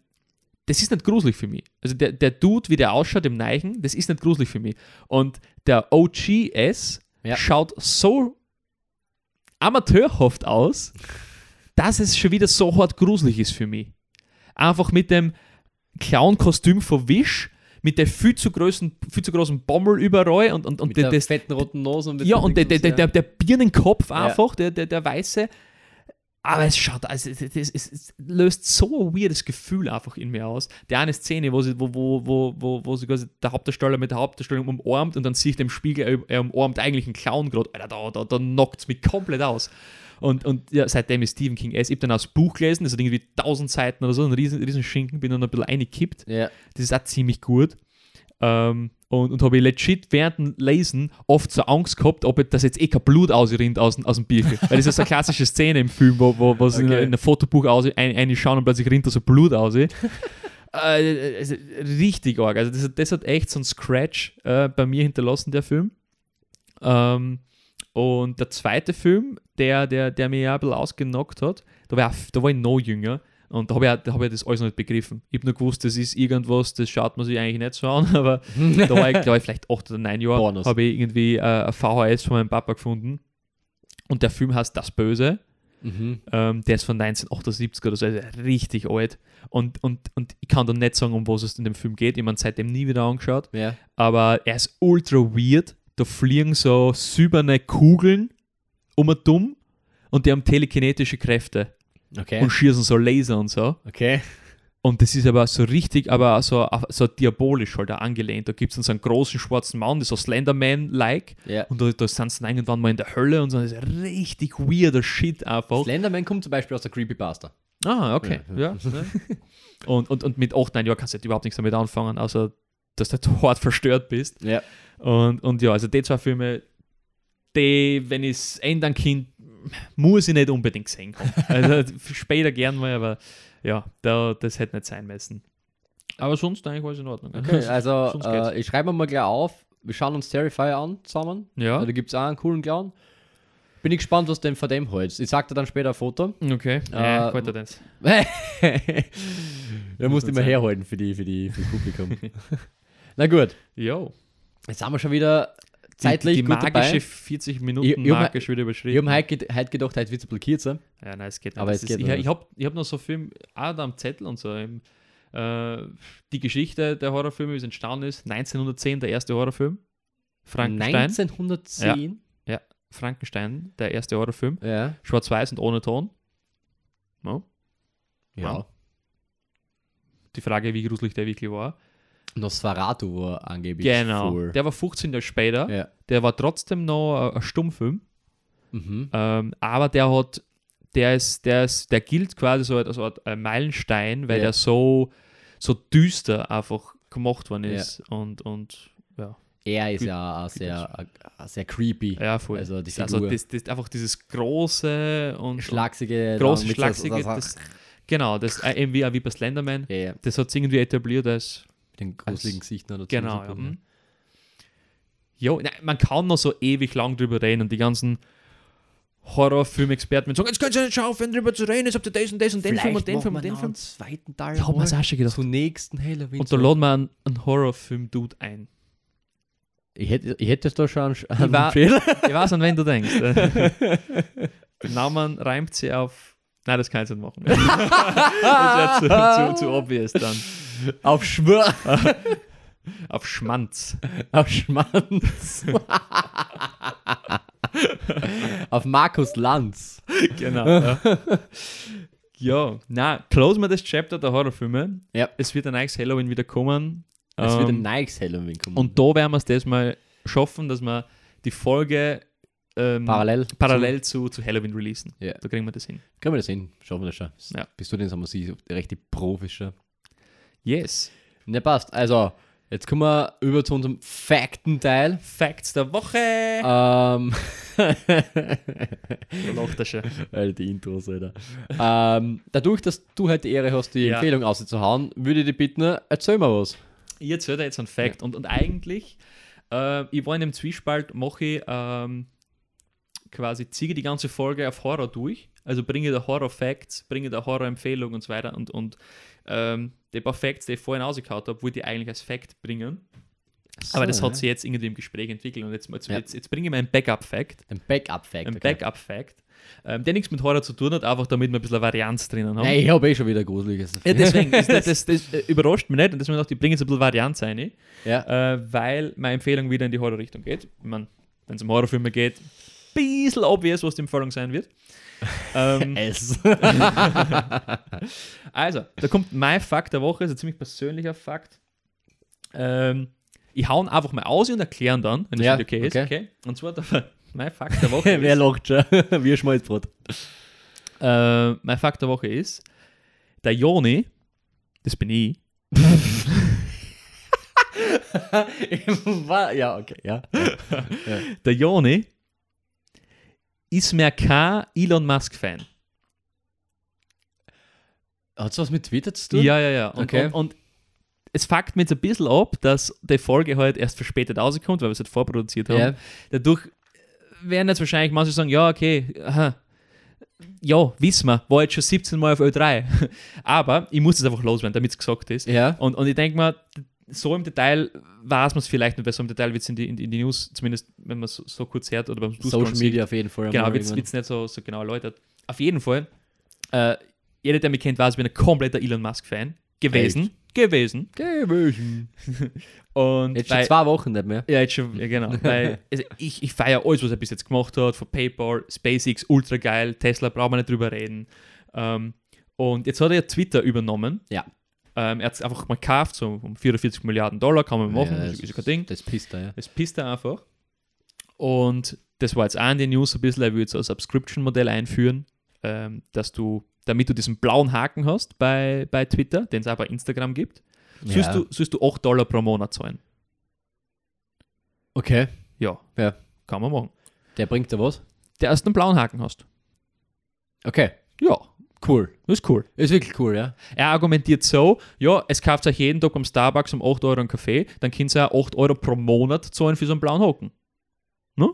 das ist nicht gruselig für mich. Also der, der Dude, wie der ausschaut im Neichen, das ist nicht gruselig für mich. Und der OG S Ja. schaut so amateurhaft aus, dass es schon wieder so hart gruselig ist für mich. Einfach mit dem Clown-Kostüm von Wish, mit der viel zu großen, viel zu großen Bommel überall und, und, und Mit der, der fetten roten Nose und ja, und der, der, der, der, Birnenkopf Ja. einfach, der, der, der weiße. Aber es schaut, also es, es, es, es löst so ein weirdes Gefühl einfach in mir aus. Die eine Szene, wo sie, wo, wo, wo, wo, wo sie quasi der Hauptdarsteller mit der Hauptdarstellung umarmt und dann sieht im Spiegel, er- umarmt eigentlich einen Clown gerade. Alter, da, da, da knockt es mich komplett aus. Und, und ja, seitdem ist Stephen King S. Ich habe dann auch das Buch gelesen, das hat irgendwie 1000 Seiten oder so, ein riesen, riesen Schinken, bin dann ein bisschen eingekippt. Ja. Das ist auch ziemlich gut. Ähm, und, und habe ich legit während dem Lesen oft so Angst gehabt, ob ich- das jetzt eh kein Blut ausrinnt aus, dem- aus dem Bücher. Weil das ist so eine klassische Szene im Film, wo, wo, sie Okay. in ein Fotobuch aus, ein, reinschauen und plötzlich rinnt da so Blut aus. <laughs> äh, also, richtig arg. Also das, hat- das hat echt so einen Scratch äh, bei mir hinterlassen, der Film. Ähm, und der zweite Film, der, der, der mir ja ein bisschen ausgenockt hat, da war, da war ich noch jünger. Und da habe ich, auch- da hab ich das alles noch nicht begriffen. Ich habe nur gewusst, das ist irgendwas, das schaut man sich eigentlich nicht so an, <laughs> aber da war ich, glaube ich, vielleicht 8 oder 9 Jahre, habe ich irgendwie äh, ein VHS von meinem Papa gefunden. Und der Film heißt Das Böse. Mhm. Ähm, der ist von 1978 oder so, also richtig alt. Und, und, und ich kann da nicht sagen, um was es in dem Film geht. Ich habe seitdem nie wieder angeschaut. Ja. Aber er ist ultra weird. Da fliegen so silberne Kugeln um und dumm und die haben telekinetische Kräfte Okay. und schießen so Laser und so. okay. Und das ist aber so richtig, aber so, so diabolisch halt auch angelehnt. Da gibt es dann so einen großen schwarzen Mann, ist so Slenderman-like. Ja. Und da, da sind sie irgendwann mal in der Hölle und so. Das ist richtig weirder Shit einfach. Slenderman kommt zum Beispiel aus der Creepypasta. Ah, okay. Ja. ja. <laughs> Und, und, und mit 8, 9 Jahren kannst du halt überhaupt nichts damit anfangen, außer dass du <laughs> halt hart verstört bist. Ja. Und, und ja, also die zwei Filme, die, wenn ich es ändern kann, muss ich nicht unbedingt sehen. <laughs> Also später gern mal, aber ja, da, das hätte nicht sein müssen. Aber sonst eigentlich alles in Ordnung. <laughs> Okay, also äh, ich schreibe mir mal gleich auf. Wir schauen uns Terrifier an zusammen. Ja. Da gibt es auch einen coolen Clown. Bin ich gespannt, was denn von dem hältst. Ich sag dir dann später ein Foto. Okay. Äh, Ja, äh, das. <laughs> Der musst immer herhalten für die, für die, für das Publikum. Na gut, Jo. jetzt haben wir schon wieder zeitlich die gut magische dabei. 40 Minuten Ich- ich Marke schon wieder Ich überschritten. habe heute, heute gedacht, heute wird es ein bisschen kürzer. Ja, nein, es geht nicht. Aber Das es ist, geht ich ich habe ich hab noch so Film, auch da am Zettel und so. Im, äh, die Geschichte der Horrorfilme, wie es entstanden ist. 1910, der erste Horrorfilm. Frankenstein. 1910. Frankenstein, der erste Horrorfilm. Ja. Schwarz-Weiß und ohne Ton. Ja. Ja. Die Frage, wie gruselig der wirklich war. Nosferatu war angeblich Genau. vor. Der war 15 Jahre später. ja. Der war trotzdem noch ein, ein Stummfilm. Mhm. Ähm, aber der hat, der ist, der ist, der gilt quasi so als Art äh, Meilenstein, weil Ja. der so, so düster einfach gemacht worden Ja. ist. Und, und ja, Er ist Gut. ja auch sehr, äh, sehr creepy. ja, voll. Also die also das, das, einfach dieses große und Schlachsige. große, schlachsige, so- so- das, genau, das äh, irgendwie auch wie bei Slenderman. ja, ja. Das hat es irgendwie etabliert als Mit den gruseligen Gesichtern dazu. Genau, so ja. mhm. Jo, nein, man kann noch so ewig lang drüber reden und die ganzen Horrorfilm-Experten sagen, jetzt könnt ihr nicht schaffen, drüber zu reden, jetzt habt ihr das und das und den Film und den Film und den Film. zweiten Teil. Hab mir's auch schon gedacht. Zum nächsten Halloween. Und da laden wir einen, einen Horrorfilm-Dude ein. ich hätte, ich hätte da schon Ich einen war- Fehler. Ich weiß, an wen du denkst. <laughs> Den Namen reimt sie auf. Nein, das kann ich nicht machen. <laughs> das wäre zu, zu, zu obvious dann. Auf Schwör. <laughs> Auf Schmanz. Auf Schmanz. Auf Markus Lanz. genau. ja. ja, na, close wir das Chapter der Horrorfilme. Ja. Es wird ein neues Halloween wieder kommen. Es wird ein Ähm, neues Halloween kommen. Und da werden wir es das mal schaffen, dass wir die Folge ähm, parallel. parallel zu, zu Halloween releasen. Ja. Da kriegen wir das hin. Können wir das hin? Schaffen wir das schon. Ja. Bist du denn, sagen wir sie, recht die Profis schon. Yes. Ne, passt. Also, jetzt kommen wir über zu unserem Faktenteil. Facts der Woche. Ähm, Da lacht er schon. Alter, die Intros, Alter. ähm, dadurch, dass du halt die Ehre hast, die Ja. Empfehlung auszuhauen, würde ich dich bitten, erzähl mal was. Ich erzähle dir jetzt einen Fact. Und, und eigentlich, äh, ich war in dem Zwiespalt, mache ich ähm, quasi, ziehe die ganze Folge auf Horror durch. Also bringe da Horror-Facts, bringe da Horror-Empfehlungen und so weiter. Und, und ähm, die paar Facts, die ich vorhin rausgehauen habe, wollte ich eigentlich als Fact bringen. Aber das hat sich jetzt irgendwie im Gespräch entwickelt. Und jetzt, jetzt, Ja. jetzt, jetzt bringe ich mir einen Backup-Fact. Ein Backup-Fact. Ein okay. Backup-Fact. Ähm, der nichts mit Horror zu tun hat, einfach damit wir ein bisschen Varianz drinnen haben. Nein, ich habe eh schon wieder Gruseliges. Ja, deswegen, das, das, das, äh, überrascht mich nicht und deswegen dachte ich, bringe jetzt ein bisschen Varianz rein, ja. äh, weil meine Empfehlung wieder in die Horrorrichtung geht. Ich meine, wenn es um Horrorfilme geht, bisschen obvious, was die Empfehlung sein wird. Ähm, <laughs> S. <laughs> also, da kommt mein Fakt der Woche, ist ein ziemlich persönlicher Fakt. Ähm, ich hauen einfach mal aus und erklären dann, wenn das Ja, okay ist. okay. Und zwar der, mein Fakt der Woche <laughs> Wer lacht schon? Ein Schmalzbrot. äh, mein Fakt der Woche ist, der Joni, das bin ich, ja, okay, ja. der Joni ist mir kein Elon Musk-Fan. Hat es was mit Twitter zu tun? Ja, ja, ja. Und, Okay. und, und es fuckt mir jetzt ein bisschen ab, dass die Folge halt erst verspätet rauskommt, weil wir es halt vorproduziert haben. Ja. Dadurch werden jetzt wahrscheinlich manche sagen, ja, okay, aha, ja, wissen wir, war jetzt schon 17 Mal auf Ö3. <laughs> Aber ich muss es einfach loswerden, damit es gesagt ist. Ja. Und, und ich denke mal, so im Detail weiß man es vielleicht nicht, weil so im Detail wird es in die, in, in die News, zumindest wenn man es so, so kurz hört oder beim Social Media auf jeden Fall. Genau, wird es nicht so, so genau erläutert. Auf jeden Fall, äh, jeder, der mich kennt, weiß, ich bin ein kompletter Elon Musk-Fan. Gewesen. Gewesen. Gewesen. <laughs> Und Jetzt schon zwei Wochen nicht mehr. ja, jetzt schon, ja, genau. <laughs> Weil, also ich ich feiere alles, was er bis jetzt gemacht hat, von PayPal, SpaceX, ultra geil, Tesla, brauchen wir nicht drüber reden. Ähm, und jetzt hat er ja Twitter übernommen. Ja. Ähm, er hat es einfach mal gekauft, so um 44 Milliarden Dollar, kann man machen, Ja, ist ja kein Ding. das pisst er, ja. Das pisst er einfach. Und das war jetzt auch in den News ein bisschen, er will jetzt ein Subscription-Modell einführen, ähm, dass du, damit du diesen blauen Haken hast bei, bei Twitter, den es auch bei Instagram gibt, sollst, ja. du, sollst du 8 Dollar pro Monat zahlen. Okay, Ja. Ja. Kann man machen. der bringt da was? Der erst einen blauen Haken hast. Okay, Ja, cool. das ist cool. Ist wirklich cool, ja. Er argumentiert so, ja, es kauft euch jeden Tag beim Starbucks um 8 Euro einen Kaffee, dann könnt ihr auch 8 Euro pro Monat zahlen für so einen blauen Haken. Ne?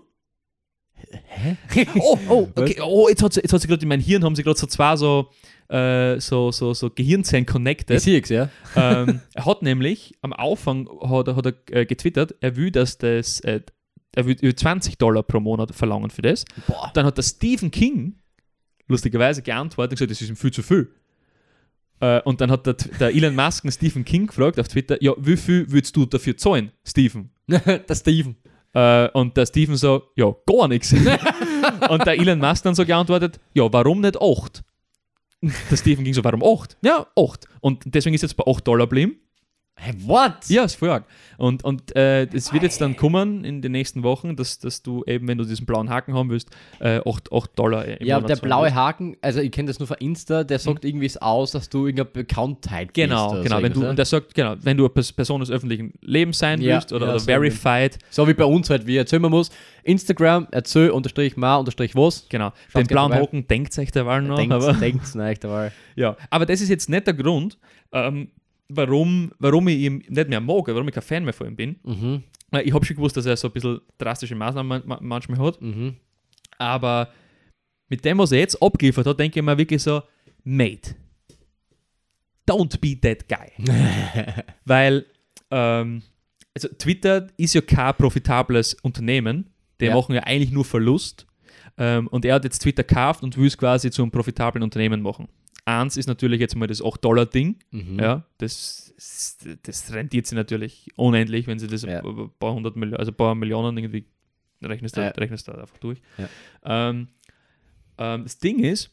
Hä? <laughs> Oh, oh, okay. Oh, jetzt hat sie, jetzt hat sie gerade in mein Hirn, haben sie gerade so zwei so, äh, so, so, so Gehirnzellen Ich connected. sehe es, ja. <laughs> ähm, er hat nämlich am Anfang hat, er- hat er äh, getwittert, er will, dass das, äh, er will über 20 Dollar pro Monat verlangen für das. Boah. Dann hat der Stephen King lustigerweise geantwortet und gesagt, das ist ihm viel zu viel. Äh, und dann hat der, der Elon Musk Stephen King gefragt auf Twitter, ja, wie viel würdest du dafür zahlen, Stephen? <laughs> der Steven. Äh, und der Stephen so, ja, gar nichts. <laughs> und der Elon Musk dann so geantwortet, ja, warum nicht 8? Der Stephen ging so, warum 8? Ja, 8. Und deswegen ist jetzt bei 8 Dollar geblieben. Hey, what? Ja, ist voll arg. Und, und äh, es wird jetzt dann kommen in den nächsten Wochen, dass, dass du eben, wenn du diesen blauen Haken haben willst, äh, 8, 8 Dollar im Ja, Monat der zahlen blaue wirst. Haken, also ich kenne das nur von Insta, der sagt irgendwie es aus, dass du irgendeine Bekanntheit Genau, bist. oder genau. so Wenn du, irgendwas, und der sagt, genau, wenn du eine Pers- Person des öffentlichen Lebens sein Ja, willst oder, ja, oder so verified, ja? So wie bei uns halt, wie erzählen wir muss. Instagram, erzähl, unterstrich ma, unterstrich was. genau, den blauen vorbei. Haken denkt sich der Wahl noch. Denkt's, aber, denkt's nicht, aber <laughs> ja. aber das ist jetzt nicht der Grund, ähm, warum, warum ich ihn nicht mehr mag, warum ich kein Fan mehr von ihm bin. mhm, Ich habe schon gewusst, dass er so ein bisschen drastische Maßnahmen man- man- manchmal hat. mhm. Aber mit dem, was er jetzt abgeliefert hat, denke ich mir wirklich so, mate, don't be that guy. <laughs> Weil, ähm, also Twitter ist ja kein profitables Unternehmen. Die Ja. machen ja eigentlich nur Verlust. Ähm, und er hat jetzt Twitter gekauft und will es quasi zum profitablen Unternehmen machen. Eins ist natürlich jetzt mal das 8-Dollar-Ding. Mhm. Ja, das, das rentiert sie natürlich unendlich, wenn sie das Ja. ein paar hundert Millionen, also paar Millionen irgendwie rechnest Ja. rechnest du einfach durch. Ja. Ähm, ähm, das Ding ist,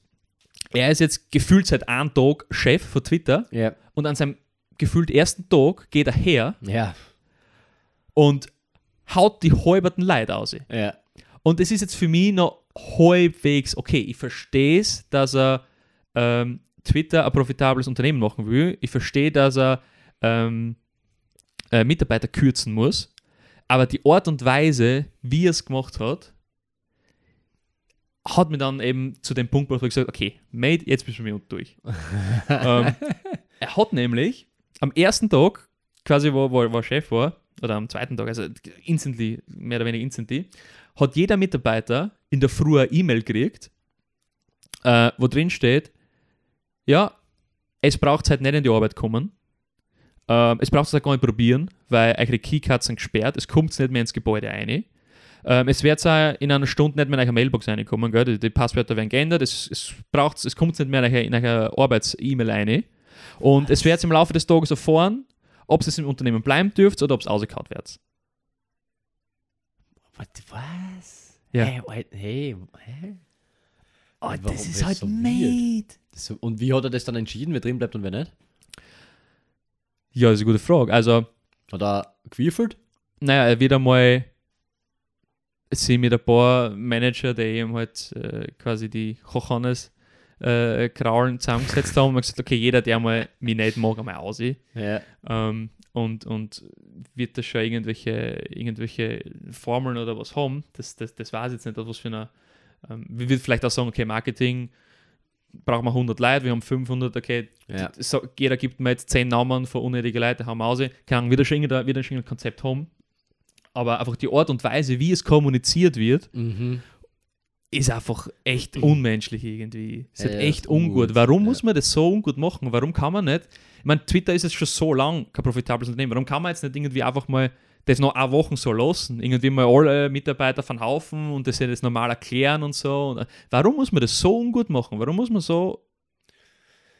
er ist jetzt gefühlt seit einem Tag Chef von Twitter Ja. und an seinem gefühlt ersten Tag geht er her Ja. und haut die halberten Leute aus. Ja. Und es ist jetzt für mich noch halbwegs okay. Ich verstehe es, dass er ähm, Twitter ein profitables Unternehmen machen will. Ich verstehe, dass er ähm, äh, Mitarbeiter kürzen muss. Aber die Art und Weise, wie er es gemacht hat, hat mir dann eben zu dem Punkt gebracht, wo ich gesagt okay, mate, jetzt bist du mir durch. <laughs> ähm, er hat nämlich am ersten Tag, quasi wo, wo, wo Chef war, oder am zweiten Tag, also instantly, mehr oder weniger instantly, hat jeder Mitarbeiter in der Früh eine E-Mail gekriegt, äh, wo drin steht, ja, es braucht halt nicht in die Arbeit kommen. Ähm, es braucht es auch gar nicht probieren, weil eure Keycards sind gesperrt, es kommt nicht mehr ins Gebäude rein. Ähm, es wird auch in einer Stunde nicht mehr in eure Mailbox reinkommen, gell? Die, die Passwörter werden geändert, es, es, braucht's, es kommt nicht mehr in eure, Arbeits-E-Mail rein. Und es wird im Laufe des Tages erfahren, ob es im Unternehmen bleiben dürft oder ob es ausgekaut wird. Was? Ja. Hey, hey, hä? Oh, Warum das ist halt so weird? made. So, und wie hat er das dann entschieden, wer drin bleibt und wer nicht? Ja, das ist eine gute Frage. Also, Hat er gewiefelt? naja, er wird einmal sie mit ein paar Manager, die eben halt äh, quasi die Kochanes äh, Kraulen zusammengesetzt haben und gesagt, okay, jeder, der mal mich nicht mag, einmal aus. Ja. Ähm, und, und wird da schon irgendwelche, irgendwelche Formeln oder was haben, das, das, das weiß ich jetzt nicht, was für eine, ähm, wir würden vielleicht auch sagen, okay, Marketing brauchen wir 100 Leute, wir haben 500, okay, Ja. so, jeder gibt mir jetzt 10 Namen von unnötigen Leuten, haben wir aus, kann wieder schon wieder ein Konzept haben, aber einfach die Art und Weise, wie es kommuniziert wird, Mhm. ist einfach echt unmenschlich irgendwie. Ist halt Ja, echt ist ungut. Warum ja. muss man das so ungut machen? Warum kann man nicht? Ich meine, Twitter ist jetzt schon so lang kein profitables Unternehmen. Warum kann man jetzt nicht irgendwie einfach mal das noch eine Woche so lassen? Irgendwie mal alle Mitarbeiter von Haufen und das ja das normal erklären und so. Und, äh, warum muss man das so ungut machen? Warum muss man so,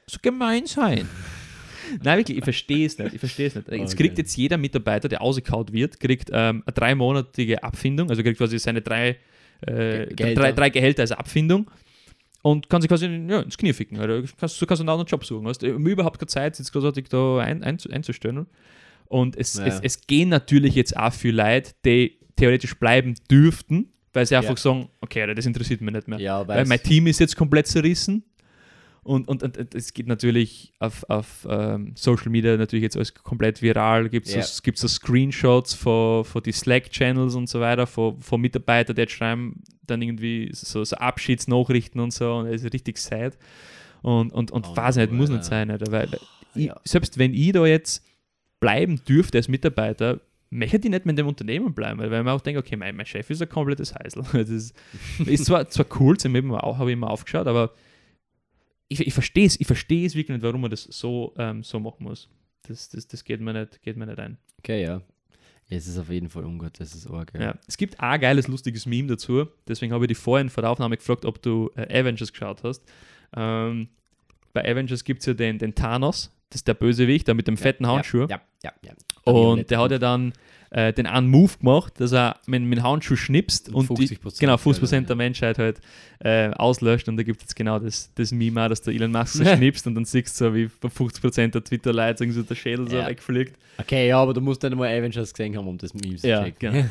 so gemein sein? <laughs> Nein, wirklich, ich verstehe es nicht. Ich verstehe es nicht. Jetzt kriegt jetzt jeder Mitarbeiter, der ausgekaut wird, kriegt ähm, eine dreimonatige Abfindung, also kriegt quasi seine drei, äh, Ge- Gehälter. drei, drei Gehälter als Abfindung und kann sich quasi ja, ins Knie ficken. Also, du kannst, du kannst einen anderen Job suchen. Hast überhaupt keine Zeit, jetzt großartig da ein, ein, einzustellen. Und es, Ja. es, es gehen natürlich jetzt auch viele Leute, die theoretisch bleiben dürften, weil sie einfach Ja. sagen, okay, das interessiert mich nicht mehr. Ja, Weil mein Team ist jetzt komplett zerrissen. Und, und, und, es geht natürlich auf, auf ähm, Social Media natürlich jetzt alles komplett viral. Gibt es Ja. so, Screenshots von, von die Slack-Channels und so weiter, von, von Mitarbeitern, die jetzt schreiben dann irgendwie so, so Abschiedsnachrichten und so. Und es ist richtig sad. Und, und, und Oh weiß nicht, muss Alter. nicht sein. Alter, weil, weil ich, ja. selbst wenn ich da jetzt bleiben dürfte als Mitarbeiter, möchte ich nicht mehr in dem Unternehmen bleiben, weil mir auch denke, okay, mein, mein Chef ist ein komplettes Heisel. <laughs> Das ist, ist zwar, zwar cool, ich mir auch, habe ich mir aufgeschaut, aber ich, ich verstehe es, ich verstehe es wirklich nicht, warum man das so, ähm, so machen muss. Das, das, das geht, mir nicht, geht mir nicht ein. Okay, ja. Es ist auf jeden Fall ungut, das ist arg. Ja. Es gibt auch ein geiles, lustiges Meme dazu. Deswegen habe ich dich vorhin vor der Aufnahme gefragt, ob du äh, Avengers geschaut hast. Ähm, bei Avengers gibt es ja den, den Thanos, das ist der Bösewicht, der mit dem fetten Handschuh. Ja, ja, ja. Und der hat ja dann äh, den einen Move gemacht, dass er mit, mit dem Handschuh schnipst und, die, 50% genau, 50% ja. der Menschheit halt äh, auslöscht. Und da gibt es jetzt genau das, das Meme dass der Elon Musk so <laughs> schnipst und dann siehst du so, wie bei 50% der Twitter-Leute irgendwie so der Schädel so wegfliegt. Okay, ja, aber du musst dann mal Avengers gesehen haben, um das Meme zu checken. genau. <laughs>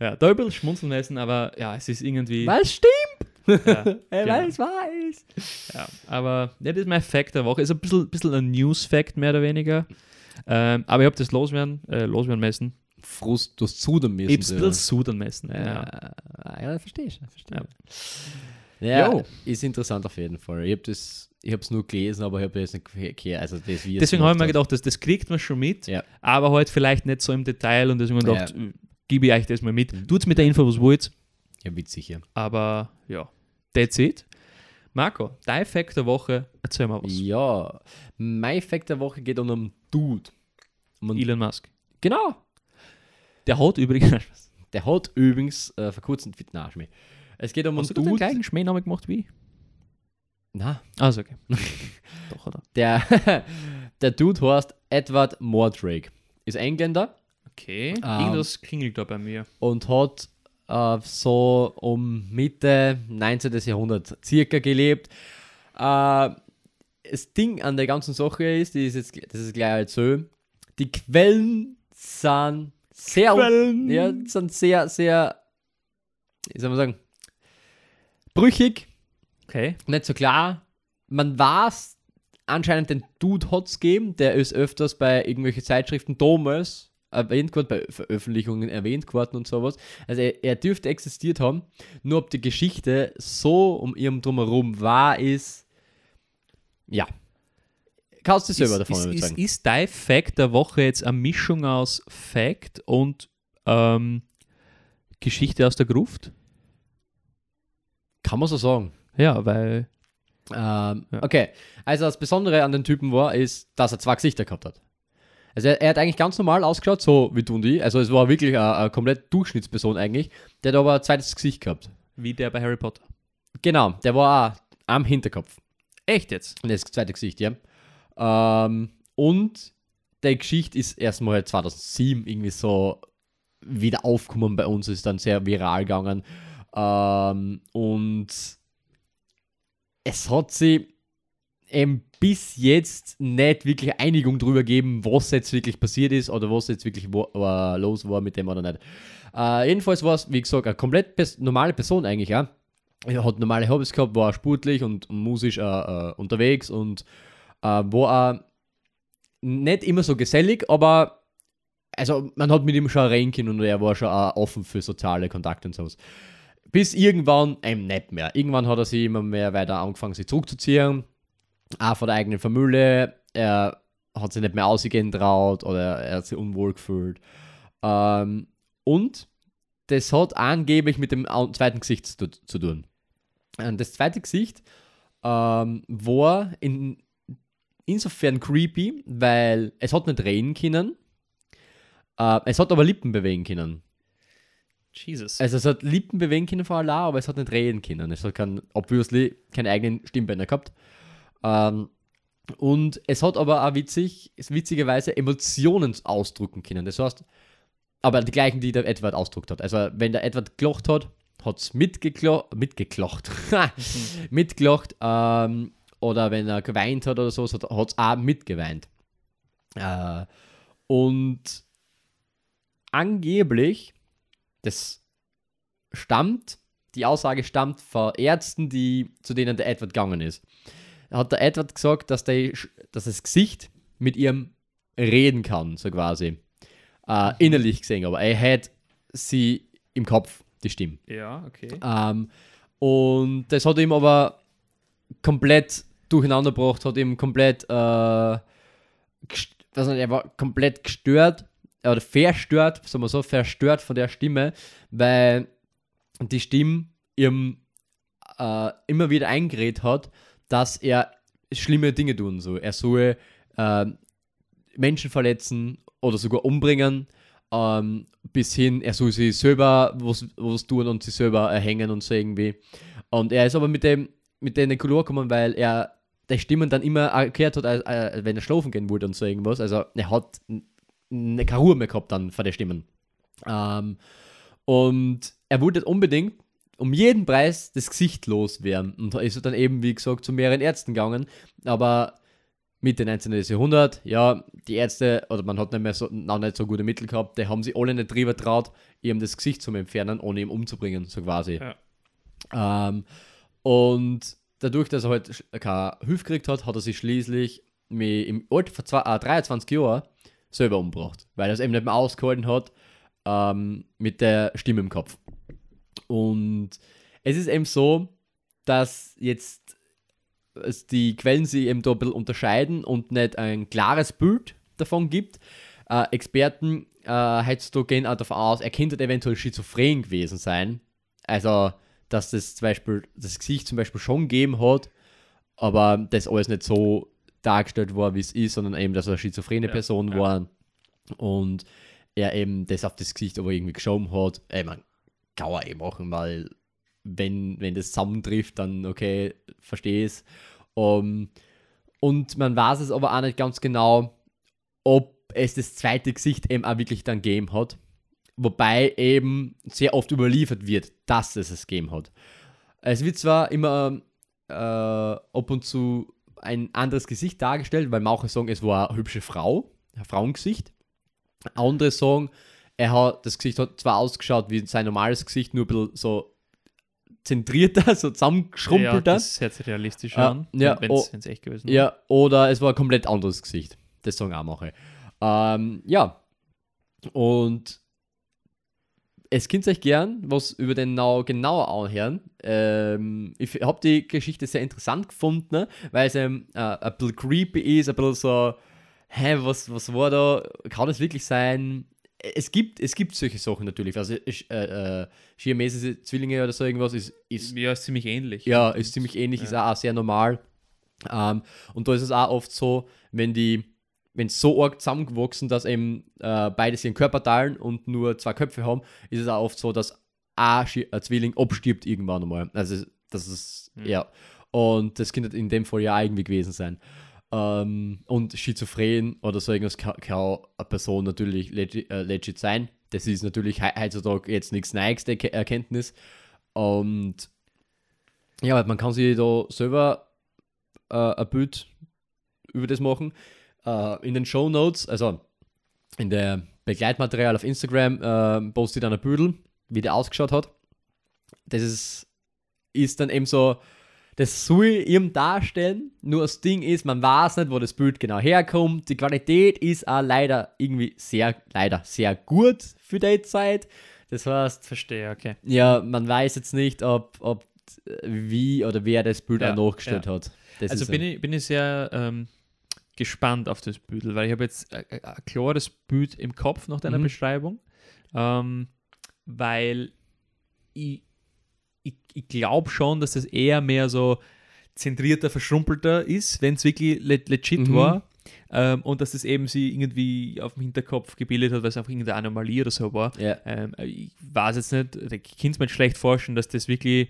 Ja. ja, da ein bisschen schmunzeln müssen, aber ja, es ist irgendwie. Was stimmt? Ja, <laughs> Er genau. weiß, weiß. Ja, aber ja, das ist mein Fact der Woche. Ist ein bisschen, bisschen ein News-Fact, mehr oder weniger. Ähm, aber ich habe das loswerden, äh, loswerden müssen. Frust, du hast zudem müssen. Ich hab's ein bisschen müssen. Ja, Ja. ja. ja verstehe ich. Verstehe. Ja. Ja, Jo. ist interessant auf jeden Fall. Ich habe das, ich habe es nur gelesen, aber ich habe jetzt nicht gehört, also das wie es Deswegen habe ich mir gedacht, das, das kriegt man schon mit, Ja. aber halt vielleicht nicht so im Detail und deswegen habe ich gedacht, äh, gebe ich euch das mal mit. Mhm. Tut's mit der Info, was wollt. Ja, witzig, ja. aber ja, that's it. Marco, dein Fact der Woche, erzähl mal was. Ja, mein Fact der Woche geht um einen Dude. Um einen, Elon Musk. genau. Der hat übrigens, <laughs> Der hat übrigens äh, vor kurzem Schmäh. Es geht um einen hast du den Dude. gleichen Schmähnamen gemacht wie? Na, Also okay. <laughs> Doch, oder? der, <laughs> der Dude heißt Edward Mordrake. Ist Engländer Okay, Ähm. irgendwas klingelt da bei mir. und hat äh, so um Mitte 19. Jahrhundert circa gelebt. Äh, das Ding an der ganzen Sache ist, die ist jetzt, das ist gleich halt so, die Quellen sind sehr, Quellen. ja, sind sehr, sehr, wie soll man sagen, brüchig, Okay. nicht so klar. Man weiß, anscheinend den Dude hat es gegeben, der ist öfters bei irgendwelchen Zeitschriften damals erwähnt worden, bei Veröffentlichungen erwähnt worden und sowas. Also er, er dürfte existiert haben, nur ob die Geschichte so um ihrem Drumherum wahr ist, ja. Kannst du selber Ist, davon ist, ist, überzeugen. ist dein Fact der Woche jetzt eine Mischung aus Fact und ähm, Geschichte aus der Gruft? Kann man so sagen. Ja, weil. Ähm, Ja. Okay, also das Besondere an den Typen war, ist, dass er zwei Gesichter gehabt hat. Also er, er hat eigentlich ganz normal ausgeschaut, so wie du und ich. Also es war wirklich eine, eine komplett Durchschnittsperson eigentlich. Der hat aber ein zweites Gesicht gehabt. Wie der bei Harry Potter. Genau, der war auch am Hinterkopf. Echt jetzt? Und das zweite Gesicht, ja. Ähm, und der Geschichte ist erstmal 2007 irgendwie so wieder aufgekommen bei uns, ist dann sehr viral gegangen. Ähm, und es hat sie eben bis jetzt nicht wirklich Einigung darüber gegeben, was jetzt wirklich passiert ist oder was jetzt wirklich wo, äh, los war mit dem oder nicht. Äh, jedenfalls war es, wie gesagt, eine komplett pers normale Person eigentlich, ja. Er hat normale Hobbys gehabt, war sportlich und musisch äh, äh, unterwegs und äh, war nicht immer so gesellig, aber also man hat mit ihm schon reden und er war schon offen für soziale Kontakte und sowas. Bis irgendwann eben nicht mehr. Irgendwann hat er sich immer mehr weiter angefangen, sich zurückzuziehen. Auch von der eigenen Familie. Er hat sich nicht mehr ausgehen traut oder er hat sich unwohl gefühlt. Ähm, und das hat angeblich mit dem zweiten Gesicht zu, zu tun. Und das zweite Gesicht ähm, war in, insofern creepy, weil es hat nicht reden können. Äh, es hat aber Lippen bewegen können. Jesus. Also es hat Lippen bewegen können von Allah, aber es hat nicht reden können. Es hat kein, obviously keine eigenen Stimmbänder gehabt. Ähm, und es hat aber auch witzig, witzigerweise Emotionen ausdrücken können. Das heißt, aber die gleichen, die der Edward ausdruckt hat. Also wenn der Edward gelocht hat, hat es mitgeklo mitgeklocht. <laughs> mitgelacht. Ähm, oder wenn er geweint hat oder so, hat es auch mitgeweint. Äh, und angeblich, das stammt, die Aussage stammt von Ärzten, die, zu denen der Edward gegangen ist. Hat der Edward gesagt, dass, der, dass das Gesicht mit ihrem reden kann, so quasi. Äh, innerlich gesehen, aber er hat sie im Kopf, die Stimme. ja, okay. Ähm, und das hat ihm aber komplett durcheinander gebracht, hat ihm komplett, äh, nicht, er war komplett gestört oder verstört, sagen wir so, verstört von der Stimme, weil die Stimme ihm äh, immer wieder eingeredet hat, dass er schlimme Dinge tun soll. Er soll äh, Menschen verletzen oder sogar umbringen, ähm, bis hin, er soll sich selber was, was tun und sich selber erhängen und so irgendwie. Und er ist aber mit dem mit der Color gekommen, weil er der Stimmen dann immer erklärt hat, äh, wenn er schlafen gehen wollte und so irgendwas. Also er hat keine Ruhe mehr gehabt dann vor der Stimmen. Ähm, und er wollte unbedingt um jeden Preis das Gesicht loswerden. Und da ist er dann eben, wie gesagt, zu mehreren Ärzten gegangen. Aber Mitte 19. Jahrhundert, ja, die Ärzte, oder man hat nicht mehr so, noch nicht so gute Mittel gehabt, die haben sich alle nicht drüber traut, ihm das Gesicht zu entfernen, ohne ihn umzubringen, so quasi. Ja. Ähm, und dadurch, dass er halt keine Hilfe gekriegt hat, hat er sich schließlich mit, im Alter von zwei, äh, 23 Jahren selber umgebracht, weil er es eben nicht mehr ausgehalten hat ähm, mit der Stimme im Kopf. Und es ist eben so, dass jetzt die Quellen sich eben da ein bisschen unterscheiden und nicht ein klares Bild davon gibt. Äh, Experten äh, heutzutage gehen auch davon aus, er könnte eventuell schizophren gewesen sein. Also, dass das zum Beispiel das Gesicht zum Beispiel schon gegeben hat, aber das alles nicht so dargestellt war, wie es ist, sondern eben, dass er eine schizophrene Ja, Person ja. war und er eben das auf das Gesicht aber irgendwie geschoben hat. Ich meine, kann er eh machen, weil wenn, wenn das zusammentrifft, dann okay, verstehe es. Um, und man weiß es aber auch nicht ganz genau, ob es das zweite Gesicht eben auch wirklich dann gegeben hat. wobei eben sehr oft überliefert wird, dass es es gegeben hat. Es wird zwar immer äh, ab und zu ein anderes Gesicht dargestellt, weil manche sagen, es war eine hübsche Frau, ein Frauengesicht. Andere sagen, er hat, das Gesicht hat zwar ausgeschaut wie sein normales Gesicht, nur ein bisschen so zentrierter, <laughs> so Ja, zusammengeschrumpelter. das hört sich realistisch Ja, an, ja, wenn es echt gewesen Ja, oder es war ein komplett anderes Gesicht. Das sagen auch manche. Ähm, ja. Und es könnt euch gern was über den Now genauer anhören. Ähm, ich habe die Geschichte sehr interessant gefunden, ne? weil es ähm, äh, ein bisschen creepy ist, ein bisschen so, hä, was, was war da? Kann das wirklich sein? Es gibt, es gibt solche Sachen natürlich. Also äh, äh, siamesische Zwillinge oder so irgendwas ist, ist Ja, ist ziemlich ähnlich. ja, ist ziemlich ähnlich, ist auch sehr normal. Ähm, und da ist es auch oft so, wenn die, wenn es so arg zusammengewachsen, dass eben äh, beide ihren Körper teilen und nur zwei Köpfe haben, ist es auch oft so, dass ein, ein Zwilling abstirbt irgendwann einmal. Also das ist, Hm. ja. Und das könnte in dem Fall ja irgendwie gewesen sein. Ähm, und schizophren oder so irgendwas kann, kann eine Person natürlich legit, äh, legit sein. Das ist natürlich he heutzutage jetzt nichts Neues, die Erke- Erkenntnis. Und ja, man kann sich da selber äh, ein Bild über das machen. Äh, in den Show Notes, also in der Begleitmaterial auf Instagram, äh, poste ich dann ein Büdel, wie der ausgeschaut hat. Das ist, ist dann eben so, das soll ihm darstellen, nur das Ding ist, man weiß nicht, wo das Bild genau herkommt. Die Qualität ist auch leider irgendwie sehr, leider sehr gut für die Zeit. Das heißt, Verstehe, okay. ja, man weiß jetzt nicht, ob, ob wie oder wer das Bild Ja, auch nachgestellt hat. Das Also bin ich, bin ich sehr ähm, gespannt auf das Bild, weil ich habe jetzt ein, ein ein klares Bild im Kopf nach deiner Mhm. Beschreibung, ähm, weil ich, ich, ich glaube schon, dass das eher mehr so zentrierter, verschrumpelter ist, wenn es wirklich le legit Mhm. war. Ähm, und dass das eben sie irgendwie auf dem Hinterkopf gebildet hat, weil es einfach irgendeine Anomalie oder so war. ja. Ähm, ich weiß jetzt nicht, ich kann es mir schlecht vorstellen, dass das wirklich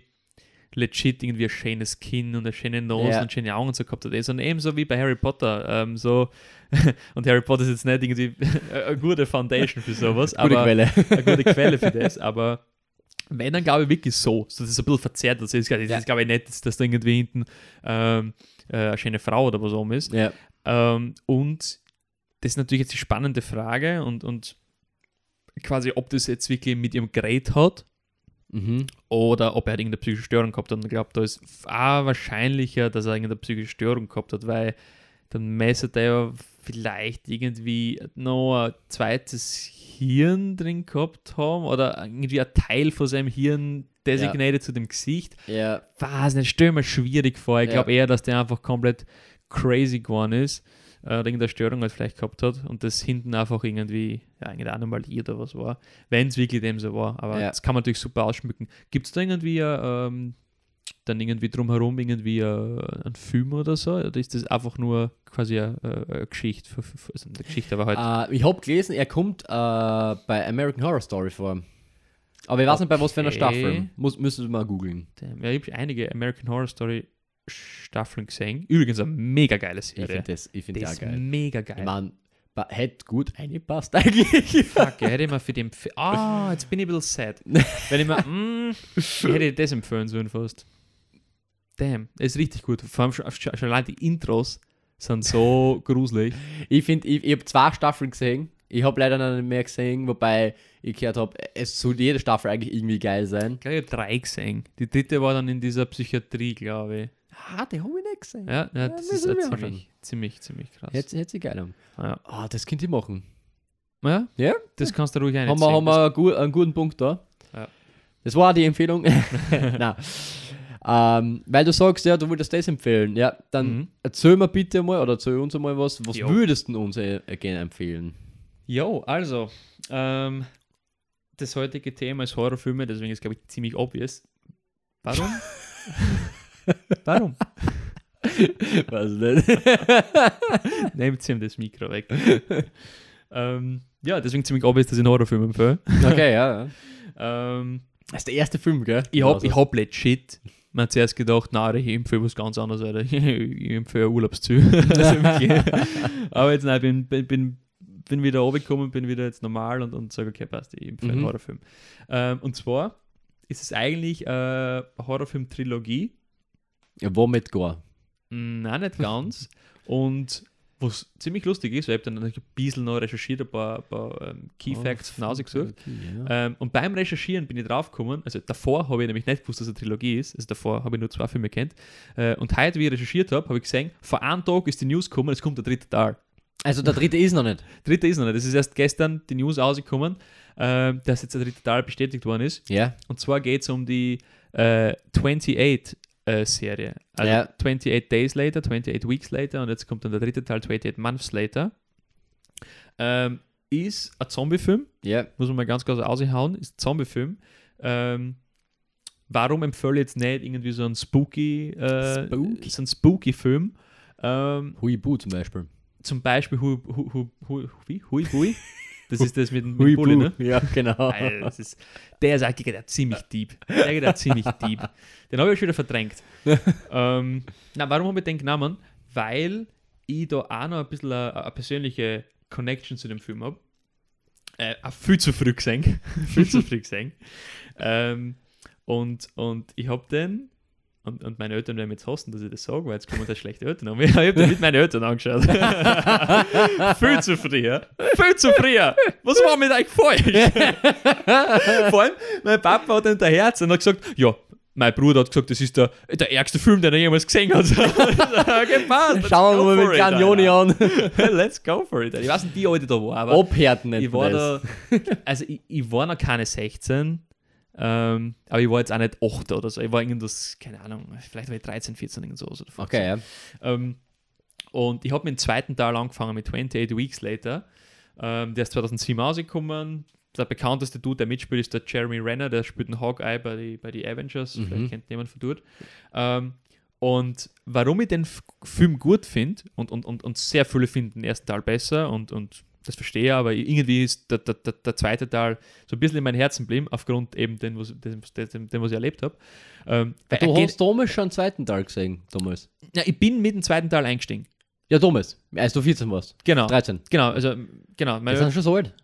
legit irgendwie ein schönes Kinn und eine schöne Nose Ja. und schöne Augen und so gehabt hat. Sondern ebenso wie bei Harry Potter. Ähm, so <laughs> und Harry Potter ist jetzt nicht irgendwie <laughs> eine gute Foundation für sowas, Gute aber Quelle. eine gute Quelle für das. Aber wenn, dann glaube ich wirklich so. so das ist ein bisschen verzerrt. Also das ist, Ja. ist glaube ich nicht, dass, da irgendwie hinten ähm, äh, eine schöne Frau oder was oben ist. ja. Ähm, und das ist natürlich jetzt die spannende Frage und, und quasi, ob das jetzt wirklich mit ihrem Gerät hat Mhm. oder ob er halt irgendeine psychische Störung gehabt hat. Und ich glaube, da ist auch wahrscheinlicher, dass er irgendeine psychische Störung gehabt hat, weil dann messet er ja vielleicht irgendwie noch ein zweites Hirn drin gehabt haben oder irgendwie ein Teil von seinem Hirn designated zu dem Gesicht. Ja. Was nicht, stell mir schwierig vor. Ich Ja. glaube eher, dass der einfach komplett crazy geworden ist äh, oder irgendeine Störung halt vielleicht gehabt hat und das hinten einfach irgendwie ja, irgendeine Anomalie oder was war. Wenn es wirklich dem so war. Aber Ja. das kann man natürlich super ausschmücken. Gibt es da irgendwie äh, ähm, dann irgendwie drumherum irgendwie äh, einen Film oder so? Oder ist das einfach nur quasi eine, äh, eine Geschichte? Für, für, also eine Geschichte, aber halt. Äh, ich habe gelesen, er kommt äh, bei American Horror Story vor. Aber ich weiß nicht, bei was für einer Okay. Staffel. Muss, müsstest du mal googeln. Ja, ich habe einige American Horror Story Staffeln gesehen. Übrigens eine mega geile Ich Serie. finde das, ich find das geil. mega geil. Ich meine, hätte gut eingepasst <laughs> eigentlich. Fuck, hätte ich mal für den. Ah, jetzt bin ich ein bisschen sad. Wenn ich mal. <laughs> Mm, hätte ich das empfehlen sollen fast. Damn, ist richtig gut. Vor allem schon, schon allein die Intros sind so <laughs> gruselig. ich finde, ich, ich habe zwei Staffeln gesehen. Ich habe leider noch nicht mehr gesehen, wobei ich gehört habe, es soll jede Staffel eigentlich irgendwie geil sein. Ich glaube, ich habe drei gesehen. Die dritte war dann in dieser Psychiatrie, glaube ich. Ah, die habe ich nicht gesehen. Ja, ja, Ja, das ist wir auch ziemlich, ziemlich, ziemlich krass. Hätte hätte sie geil haben. Ja. Ah, das könnt ihr machen. ja, Ja? das kannst du ruhig Haben einsehen. wir, haben wir einen guten Punkt da. Ja. Das war die Empfehlung. <laughs> <laughs> Nein. Ähm, weil du sagst, ja, du würdest das empfehlen. Ja, dann Mhm. erzähl mir bitte mal oder erzähl uns mal was. Was Jo. würdest du uns äh, gerne empfehlen? Jo, also, ähm, das heutige Thema ist Horrorfilme, deswegen ist, glaube ich, ziemlich obvious. Warum? <laughs> Warum? <laughs> Weiß nicht. <laughs> Nehmt ihm das Mikro weg. ähm, ja, deswegen ziemlich obvious, dass ich einen Horrorfilm empfehle. okay, ja. ja. Ähm, Das ist der erste Film, gell? ich habe Also, ich hab legit man hat zuerst gedacht, nein, ich empfehle was ganz anderes, Alter. ich <laughs> empfehle Urlaubsziel. <laughs> <laughs> Also. Aber jetzt nein, ich bin, bin, bin bin wieder runtergekommen, bin wieder jetzt normal und, und sage, okay, passt, ich empfehle einen Mhm. Horrorfilm. Ähm, und zwar ist es eigentlich äh, eine Horrorfilm-Trilogie. Ja, womit gar? Nein, nicht ganz. und was ziemlich lustig ist, weil ich habe dann natürlich ein bisschen noch recherchiert, ein paar, ein paar ähm, Key Facts von Hause gesucht. Okay, ja. Ähm, und beim Recherchieren bin ich draufgekommen, also davor habe ich nämlich nicht gewusst, dass es eine Trilogie ist, also davor habe ich nur zwei Filme kennt. Äh, und heute, wie ich recherchiert habe, habe ich gesehen, vor einem Tag ist die News gekommen, es kommt der dritte Teil. Also der dritte ist noch nicht. <laughs> Dritte ist noch nicht, es ist erst gestern die News rausgekommen, äh, dass jetzt der dritte Teil bestätigt worden ist. Ja. Und zwar geht es um die äh, 28 äh, Serie. Also Ja. 28 Days Later, 28 Weeks Later und jetzt kommt dann der dritte Teil, 28 Months Later. Ähm, ist ein Zombie-Film, Ja. muss man mal ganz kurz aushauen, ist ein Zombie-Film. Ähm, warum empfehle ich jetzt nicht irgendwie so einen spooky, äh, Spooky. so einen spooky-Film? Ähm, Huibu zum Beispiel. zum Beispiel Hui, Hui, Hui, Hui? Hui, Hui? <laughs> Das ist das mit, dem- mit Bulli, ne? Ja, genau. Alter, das ist, der ist auch der ziemlich deep. Der geht auch ziemlich deep. Den habe ich schon wieder verdrängt. ähm, na, warum habe ich den genommen? Weil ich da auch noch ein bisschen eine, eine persönliche Connection zu dem Film habe. Äh, auch viel zu früh gesehen. <laughs> viel zu früh gesehen. Ähm, und, und ich habe den, und, und meine Eltern werden jetzt hassen, dass ich das sage, weil jetzt kommen da schlechte Eltern an. <laughs> Ich habe den mit meinen Eltern angeschaut. <laughs> viel zu früh? Viel zu früh. Was war mit euch falsch? <laughs> Vor allem, mein Papa hat hinter Herz und hat gesagt, ja, mein Bruder hat gesagt, das ist der, der ärgste Film, den er jemals gesehen hat. okay, passt. let's Schauen wir mal mit Joni an. Let's go for it. Ich weiß nicht, wie alt ich da war, aber Abhärten nicht. ich war da, also ich, ich war noch keine 16, ähm, aber ich war jetzt auch nicht 8 oder so. Ich war irgendwas, keine Ahnung, vielleicht war ich 13, 14 irgend so. Oder 15. Okay, ja. Ähm, und ich habe mit dem zweiten Teil angefangen mit 28 Weeks Later. Ähm, der ist 2007 rausgekommen. Der bekannteste Dude, der mitspielt, ist der Jeremy Renner, der spielt einen Hawkeye bei den bei die Avengers. Mhm. Vielleicht kennt jemand von dort. Ähm, und warum ich den Film gut finde und, und, und, und sehr viele finden den ersten Teil besser und, und das verstehe ich, aber irgendwie ist der, der, der, der zweite Teil so ein bisschen in mein Herzen geblieben, aufgrund eben dem, was, dem, dem, dem, was ich erlebt habe. Ähm, er Du hast damals schon einen zweiten Teil gesehen, damals. ja, ich bin mit dem zweiten Teil eingestiegen. Ja, damals. Als du 14 warst. Genau. 13. Genau, also, genau. Die sind schon so alt.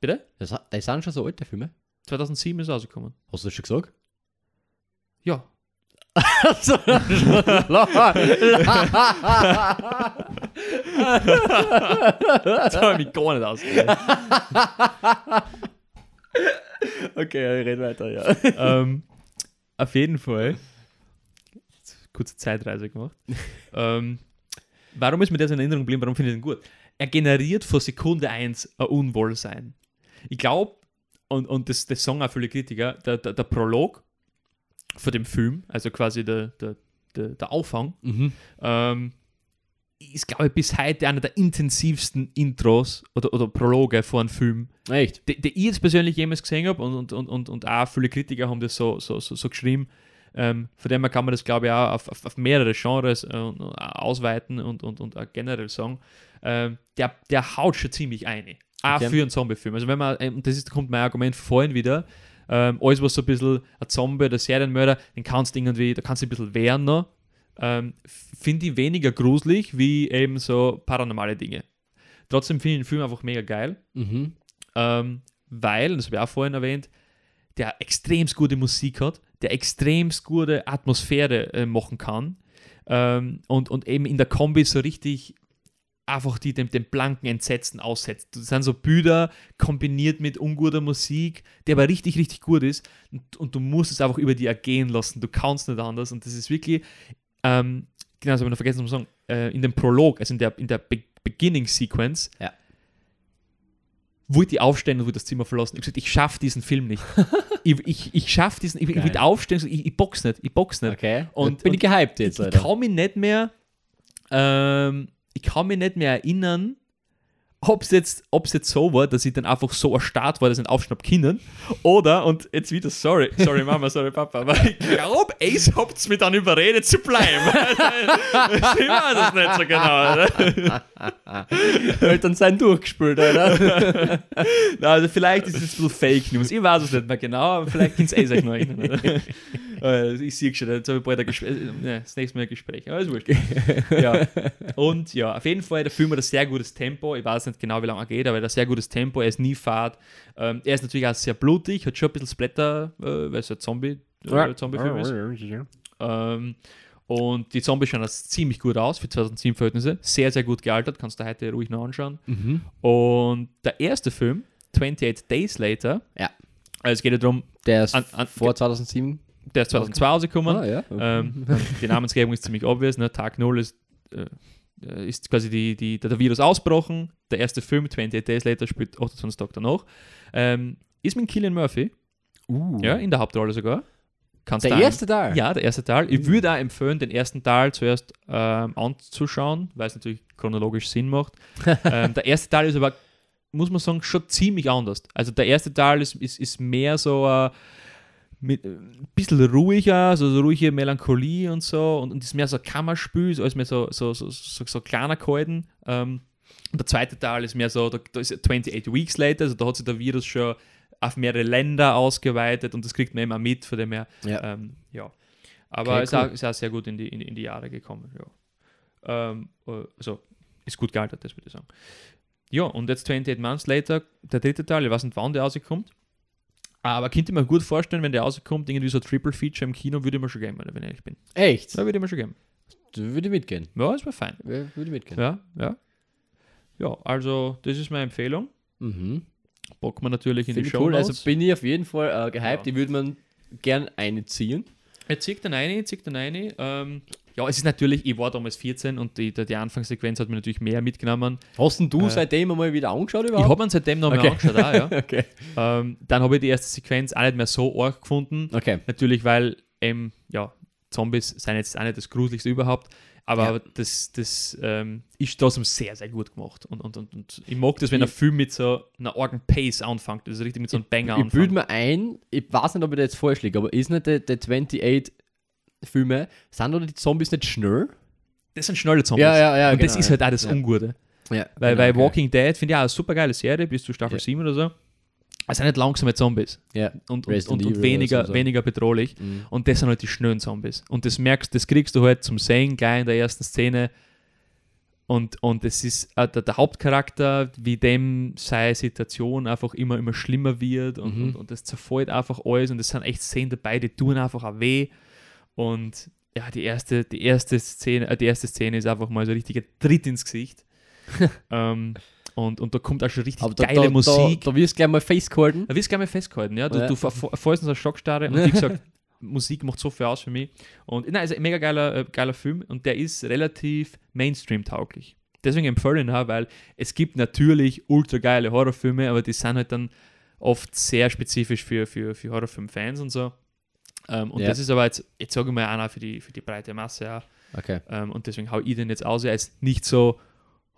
bitte? Das, die sind schon so alt, die Filme. 2007 ist rausgekommen. Hast du das schon gesagt? Ja. <laughs> <laughs> <laughs> Das habe ich mich gar nicht ausgehen. okay, ich rede weiter, ja. ähm, auf jeden Fall. Kurze Zeitreise gemacht. ähm, warum ist mir das in Erinnerung geblieben? Warum finde ich den gut? Er generiert von Sekunde 1 ein Unwohlsein. Ich glaube, und, und das, das sagen auch viele Kritiker, der, der, der Prolog von dem Film, also quasi der, der, der, der Auffang, Mhm. ähm, ist, glaube ich, bis heute einer der intensivsten Intros oder, oder Prologe vor einem Film, Echt? die ich jetzt persönlich jemals gesehen habe und, und, und, und, und auch viele Kritiker haben das so, so, so, so geschrieben. Ähm, von dem her kann man das, glaube ich, auch auf, auf, auf mehrere Genres äh, ausweiten und, und, und generell sagen. Ähm, der, der haut schon ziemlich eine. Auch Okay. für einen Zombie-Film. Also wenn man, ähm, und das ist, kommt mein Argument von vorhin wieder, ähm, alles was so ein bisschen ein Zombie oder Serienmörder, den kannst du irgendwie, da kannst du ein bisschen wehren noch. Ähm, finde ich weniger gruselig wie eben so paranormale Dinge. Trotzdem finde ich den Film einfach mega geil Mhm. ähm, weil, das habe ich auch vorhin erwähnt, der extremst gute Musik hat, der extremst gute Atmosphäre äh, machen kann ähm, und, und eben in der Kombi so richtig einfach die dem, dem blanken Entsetzen aussetzt. Das sind so Bilder kombiniert mit unguter Musik, die aber richtig, richtig gut ist und, und du musst es einfach über die ergehen lassen. Du kannst nicht anders und das ist wirklich, ähm, genau, das habe ich noch vergessen zu sagen, äh, in dem Prolog, also in der, in der Be Beginning Sequence, Ja. wollte ich aufstehen und wollte das Zimmer verlassen. Ich habe gesagt, ich schaffe diesen Film nicht. <laughs> ich ich, ich schaffe diesen, ich, ich Geil. will aufstehen, und ich, ich box nicht, ich box nicht. Okay. Und- Und bin ich gehypt jetzt, ich, ich kann mich nicht mehr, ähm, ich kann mich nicht mehr erinnern, ob es jetzt, ob's jetzt so war, dass ich dann einfach so erstarrt war, dass ich aufschnapp können. Oder, und jetzt wieder, sorry, sorry Mama, sorry Papa, aber ich glaube, Ace habt es mich dann überredet zu bleiben. <laughs> ich weiß es nicht so genau. Oder? Eltern sind durchgespült. Na, also vielleicht ist es ein bisschen Fake News. Ich weiß es nicht mehr genau, aber vielleicht ihr es euch noch erinnern. Äh, ich sehe schon, jetzt habe ich bald ein Gespräch. Äh, das nächste Mal ein Gespräch. Aber ist wurscht. ja. <laughs> Und ja, auf jeden Fall, der Film hat ein sehr gutes Tempo. Ich weiß nicht genau, wie lange er geht, aber er hat ein sehr gutes Tempo. Er ist nie fad. Ähm, er ist natürlich auch sehr blutig, hat schon ein bisschen Splatter, äh, weil es ein Zombie, äh, Zombie-Film ist. Ähm, und die Zombies schauen das ziemlich gut aus für 2007 Verhältnisse. Sehr, sehr gut gealtert. Kannst du heute ruhig noch anschauen. Mhm. Und der erste Film, 28 Days Later, Ja. also es geht ja darum, Der ist An- an- vor 2007. der ist 2002 rausgekommen. Ah, ja. Ähm, <laughs> die Namensgebung ist ziemlich obvious. Ne? Tag 0 ist, äh, ist quasi die, die, der Virus ausbrochen. Der erste Film, 28 Days Later, spielt 28 Tage danach. Ähm, ist mit Killian Murphy, uh. ja, in der Hauptrolle sogar. Kannst Der erste Teil? Ja, der erste Teil. Ich würde auch empfehlen, den ersten Teil zuerst ähm, anzuschauen, weil es natürlich chronologisch Sinn macht. <laughs> ähm, der erste Teil ist aber, muss man sagen, schon ziemlich anders. Also der erste Teil ist, ist, ist mehr so äh, mit, äh, ein bisschen ruhiger, so, so ruhige Melancholie und so und, und ist mehr so Kammerspiel, so als mehr so, so, so, so, so kleiner gehalten. Ähm, und der zweite Teil ist mehr so, da, da ist 28 Weeks later, also da hat sich der Virus schon auf mehrere Länder ausgeweitet und das kriegt man immer mit, von dem her Ja. ähm, ja. Aber Okay, ist, cool. auch, ist auch sehr gut in die, in, in die Jahre gekommen. Ja. Ähm, äh, also ist gut gealtert, das würde ich sagen. Ja, und jetzt 28 Months Later, der dritte Teil, ich weiß nicht, wann der rauskommt. Aber könnte ich mir gut vorstellen, wenn der rauskommt, irgendwie so Triple Feature im Kino, würde ich mir schon geben, wenn ich ehrlich bin. Echt? Ja, würde ich mir schon geben. Würde mitgehen. Ja, das wäre fein. Würde mitgehen. Ja, ja. Ja, also das ist meine Empfehlung. Mhm. Bocken wir natürlich in Finde die Show cool. Also bin ich auf jeden Fall äh, gehypt. Ja. Die würde man gern einziehen. Er zieht dann eine, zieht dann eine. Ähm, ja, es ist natürlich, ich war damals 14 und die, die, Anfangssequenz hat mir natürlich mehr mitgenommen. Hast denn du Äh, seitdem einmal wieder angeschaut Ich überhaupt? habe ihn seitdem noch mal Okay. angeschaut, auch, ja. <laughs> okay. ähm, dann habe ich die erste Sequenz auch nicht mehr so arg gefunden. Okay. Natürlich, weil ähm, ja, Zombies sind jetzt auch nicht das Gruseligste überhaupt. Aber Ja. das, das ähm, ist trotzdem sehr, sehr gut gemacht. Und, und, und, und ich mag das, wenn ein Ich- Film mit so einer argen Pace anfängt. Das ist richtig mit so einem Banger Ich bilde anfängt. mir ein, ich weiß nicht, ob ich da jetzt falsch liege, aber ist nicht der, der 28 Filme, sind oder die Zombies nicht schnell? Das sind schnelle Zombies. Ja, ja, ja, Und das genau, ist halt auch das Ja. Ungute. Ja. Weil genau, bei okay. Walking Dead finde ich auch eine super geile Serie, bis zu Staffel Ja. 7 oder so. Es sind nicht langsame Zombies Ja. und, und, und, und weniger, so. weniger bedrohlich. Mhm. Und das sind halt die schnellen Zombies. Und das merkst, das kriegst du halt zum Sehen gleich in der ersten Szene. Und, und es ist äh, der, der Hauptcharakter, wie dem seine Situation einfach immer, immer schlimmer wird und, Mhm. und, und das zerfällt einfach alles und es sind echt Szenen dabei, die tun einfach auch weh. Und ja, die erste, die erste Szene, äh, die erste Szene ist einfach mal so ein richtiger Tritt ins Gesicht. <laughs> ähm, und, und da kommt auch schon richtig da, geile da, Musik. Da, da wirst du gleich mal face gehalten. Da wirst du gerne mal festgehalten, ja. Du, Ja. du fällst in so Schockstarre und wie gesagt, Musik macht so viel aus für mich. Und nein, ist ein mega geiler, äh, geiler Film und der ist relativ Mainstream-tauglich. Deswegen empfehle ich ihn auch, weil es gibt natürlich ultra geile Horrorfilme, aber die sind halt dann oft sehr spezifisch für, für, für Horrorfilm-Fans und so. Ähm, und Ja. das ist aber jetzt, jetzt sage ich mal auch noch für die, für die breite Masse auch. Okay. Ähm, und deswegen hau ich den jetzt aus. Er ist nicht so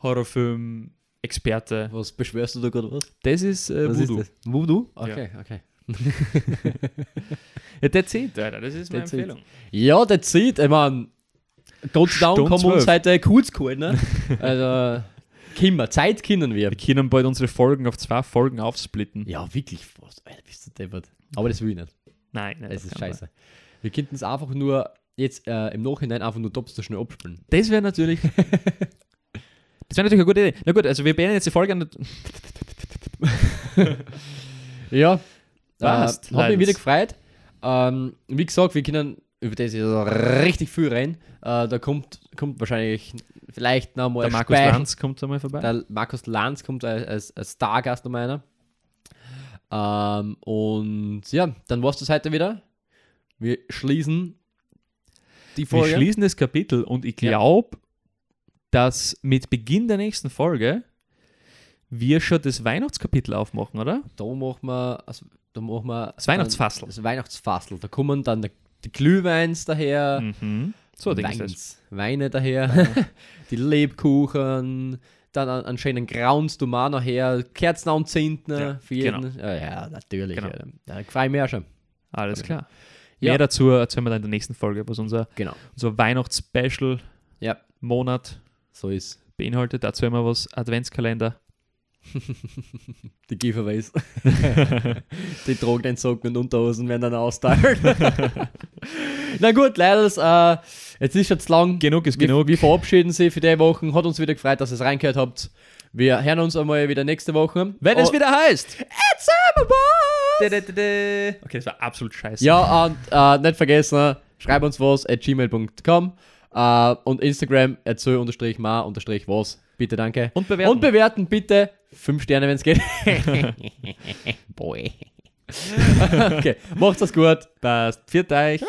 Horrorfilm-Experte. Was beschwörst du da gerade was? Das ist äh, was Voodoo. Ist das? Voodoo? Okay, okay. <laughs> Ja, that's it, Alter. Das ist meine That's it. Empfehlung. Ja, der zieht, ich meine, Gott sei Dank haben wir uns 12. heute kurz gehalten. Ne? <laughs> Also, Kimmer, Zeit können wir. Wir können bald unsere Folgen auf zwei Folgen aufsplitten. Ja, wirklich. Alter, bist du deppert. Aber das will ich nicht. Nein, nein, Das ist scheiße. Wir könnten es einfach nur jetzt äh, im Nachhinein einfach nur doppelt so schnell abspielen. Das wäre natürlich. <laughs> das wäre natürlich eine gute Idee. Na gut, also wir beenden jetzt die Folge an. <laughs> Ja, Passt, äh, hat mich wieder gefreut. Ähm, wie gesagt, wir können über das jetzt so richtig viel rein. Äh, da kommt, kommt wahrscheinlich vielleicht noch mal Der Markus Lanz kommt einmal vorbei. Der Markus Lanz kommt als, als, als Stargast noch einer. Ähm, und ja, dann war's das heute wieder. Wir schließen die wir Folge. schließen das Kapitel und ich Ja. glaube, dass mit Beginn der nächsten Folge wir schon das Weihnachtskapitel aufmachen, oder? da machen wir, also, da machen wir Das Weihnachtsfassel. Das Weihnachtsfassel. Da kommen dann die, die Glühweins daher, Mhm. So. Weins, Weine daher, <laughs> die Lebkuchen, dann an, schönen Grauns du mal nachher, Kerzen anzünden Ja, für jeden. genau. Ja, ja, natürlich. Genau. Ja, ich mich auch schon. Alles klar. Ja. Mehr dazu erzählen wir dann in der nächsten Folge, was unser, Genau. unser Weihnachtsspecial Ja, Monat so ist beinhaltet. Dazu haben wir was Adventskalender. <laughs> Die Giveaways. <laughs> die Drogenentzogen und Unterhosen werden dann austeilt. <laughs> Na gut, leider, äh, jetzt ist jetzt lang. Genug ist Wir, genug. wir verabschieden Sie für die Woche. Hat uns wieder gefreut, dass ihr es reingehört habt. Wir hören uns einmal wieder nächste Woche. Wenn es Oh, wieder heißt. It's Boys! Okay, das war absolut scheiße. Ja, und äh, nicht vergessen, schreib uns was at gmail.com äh, und Instagram at Bitte, danke. Und bewerten. Und bewerten bitte. Fünf Sterne, wenn es geht. <laughs> Boy. <laughs> okay, macht's das gut. Passt. Viert euch.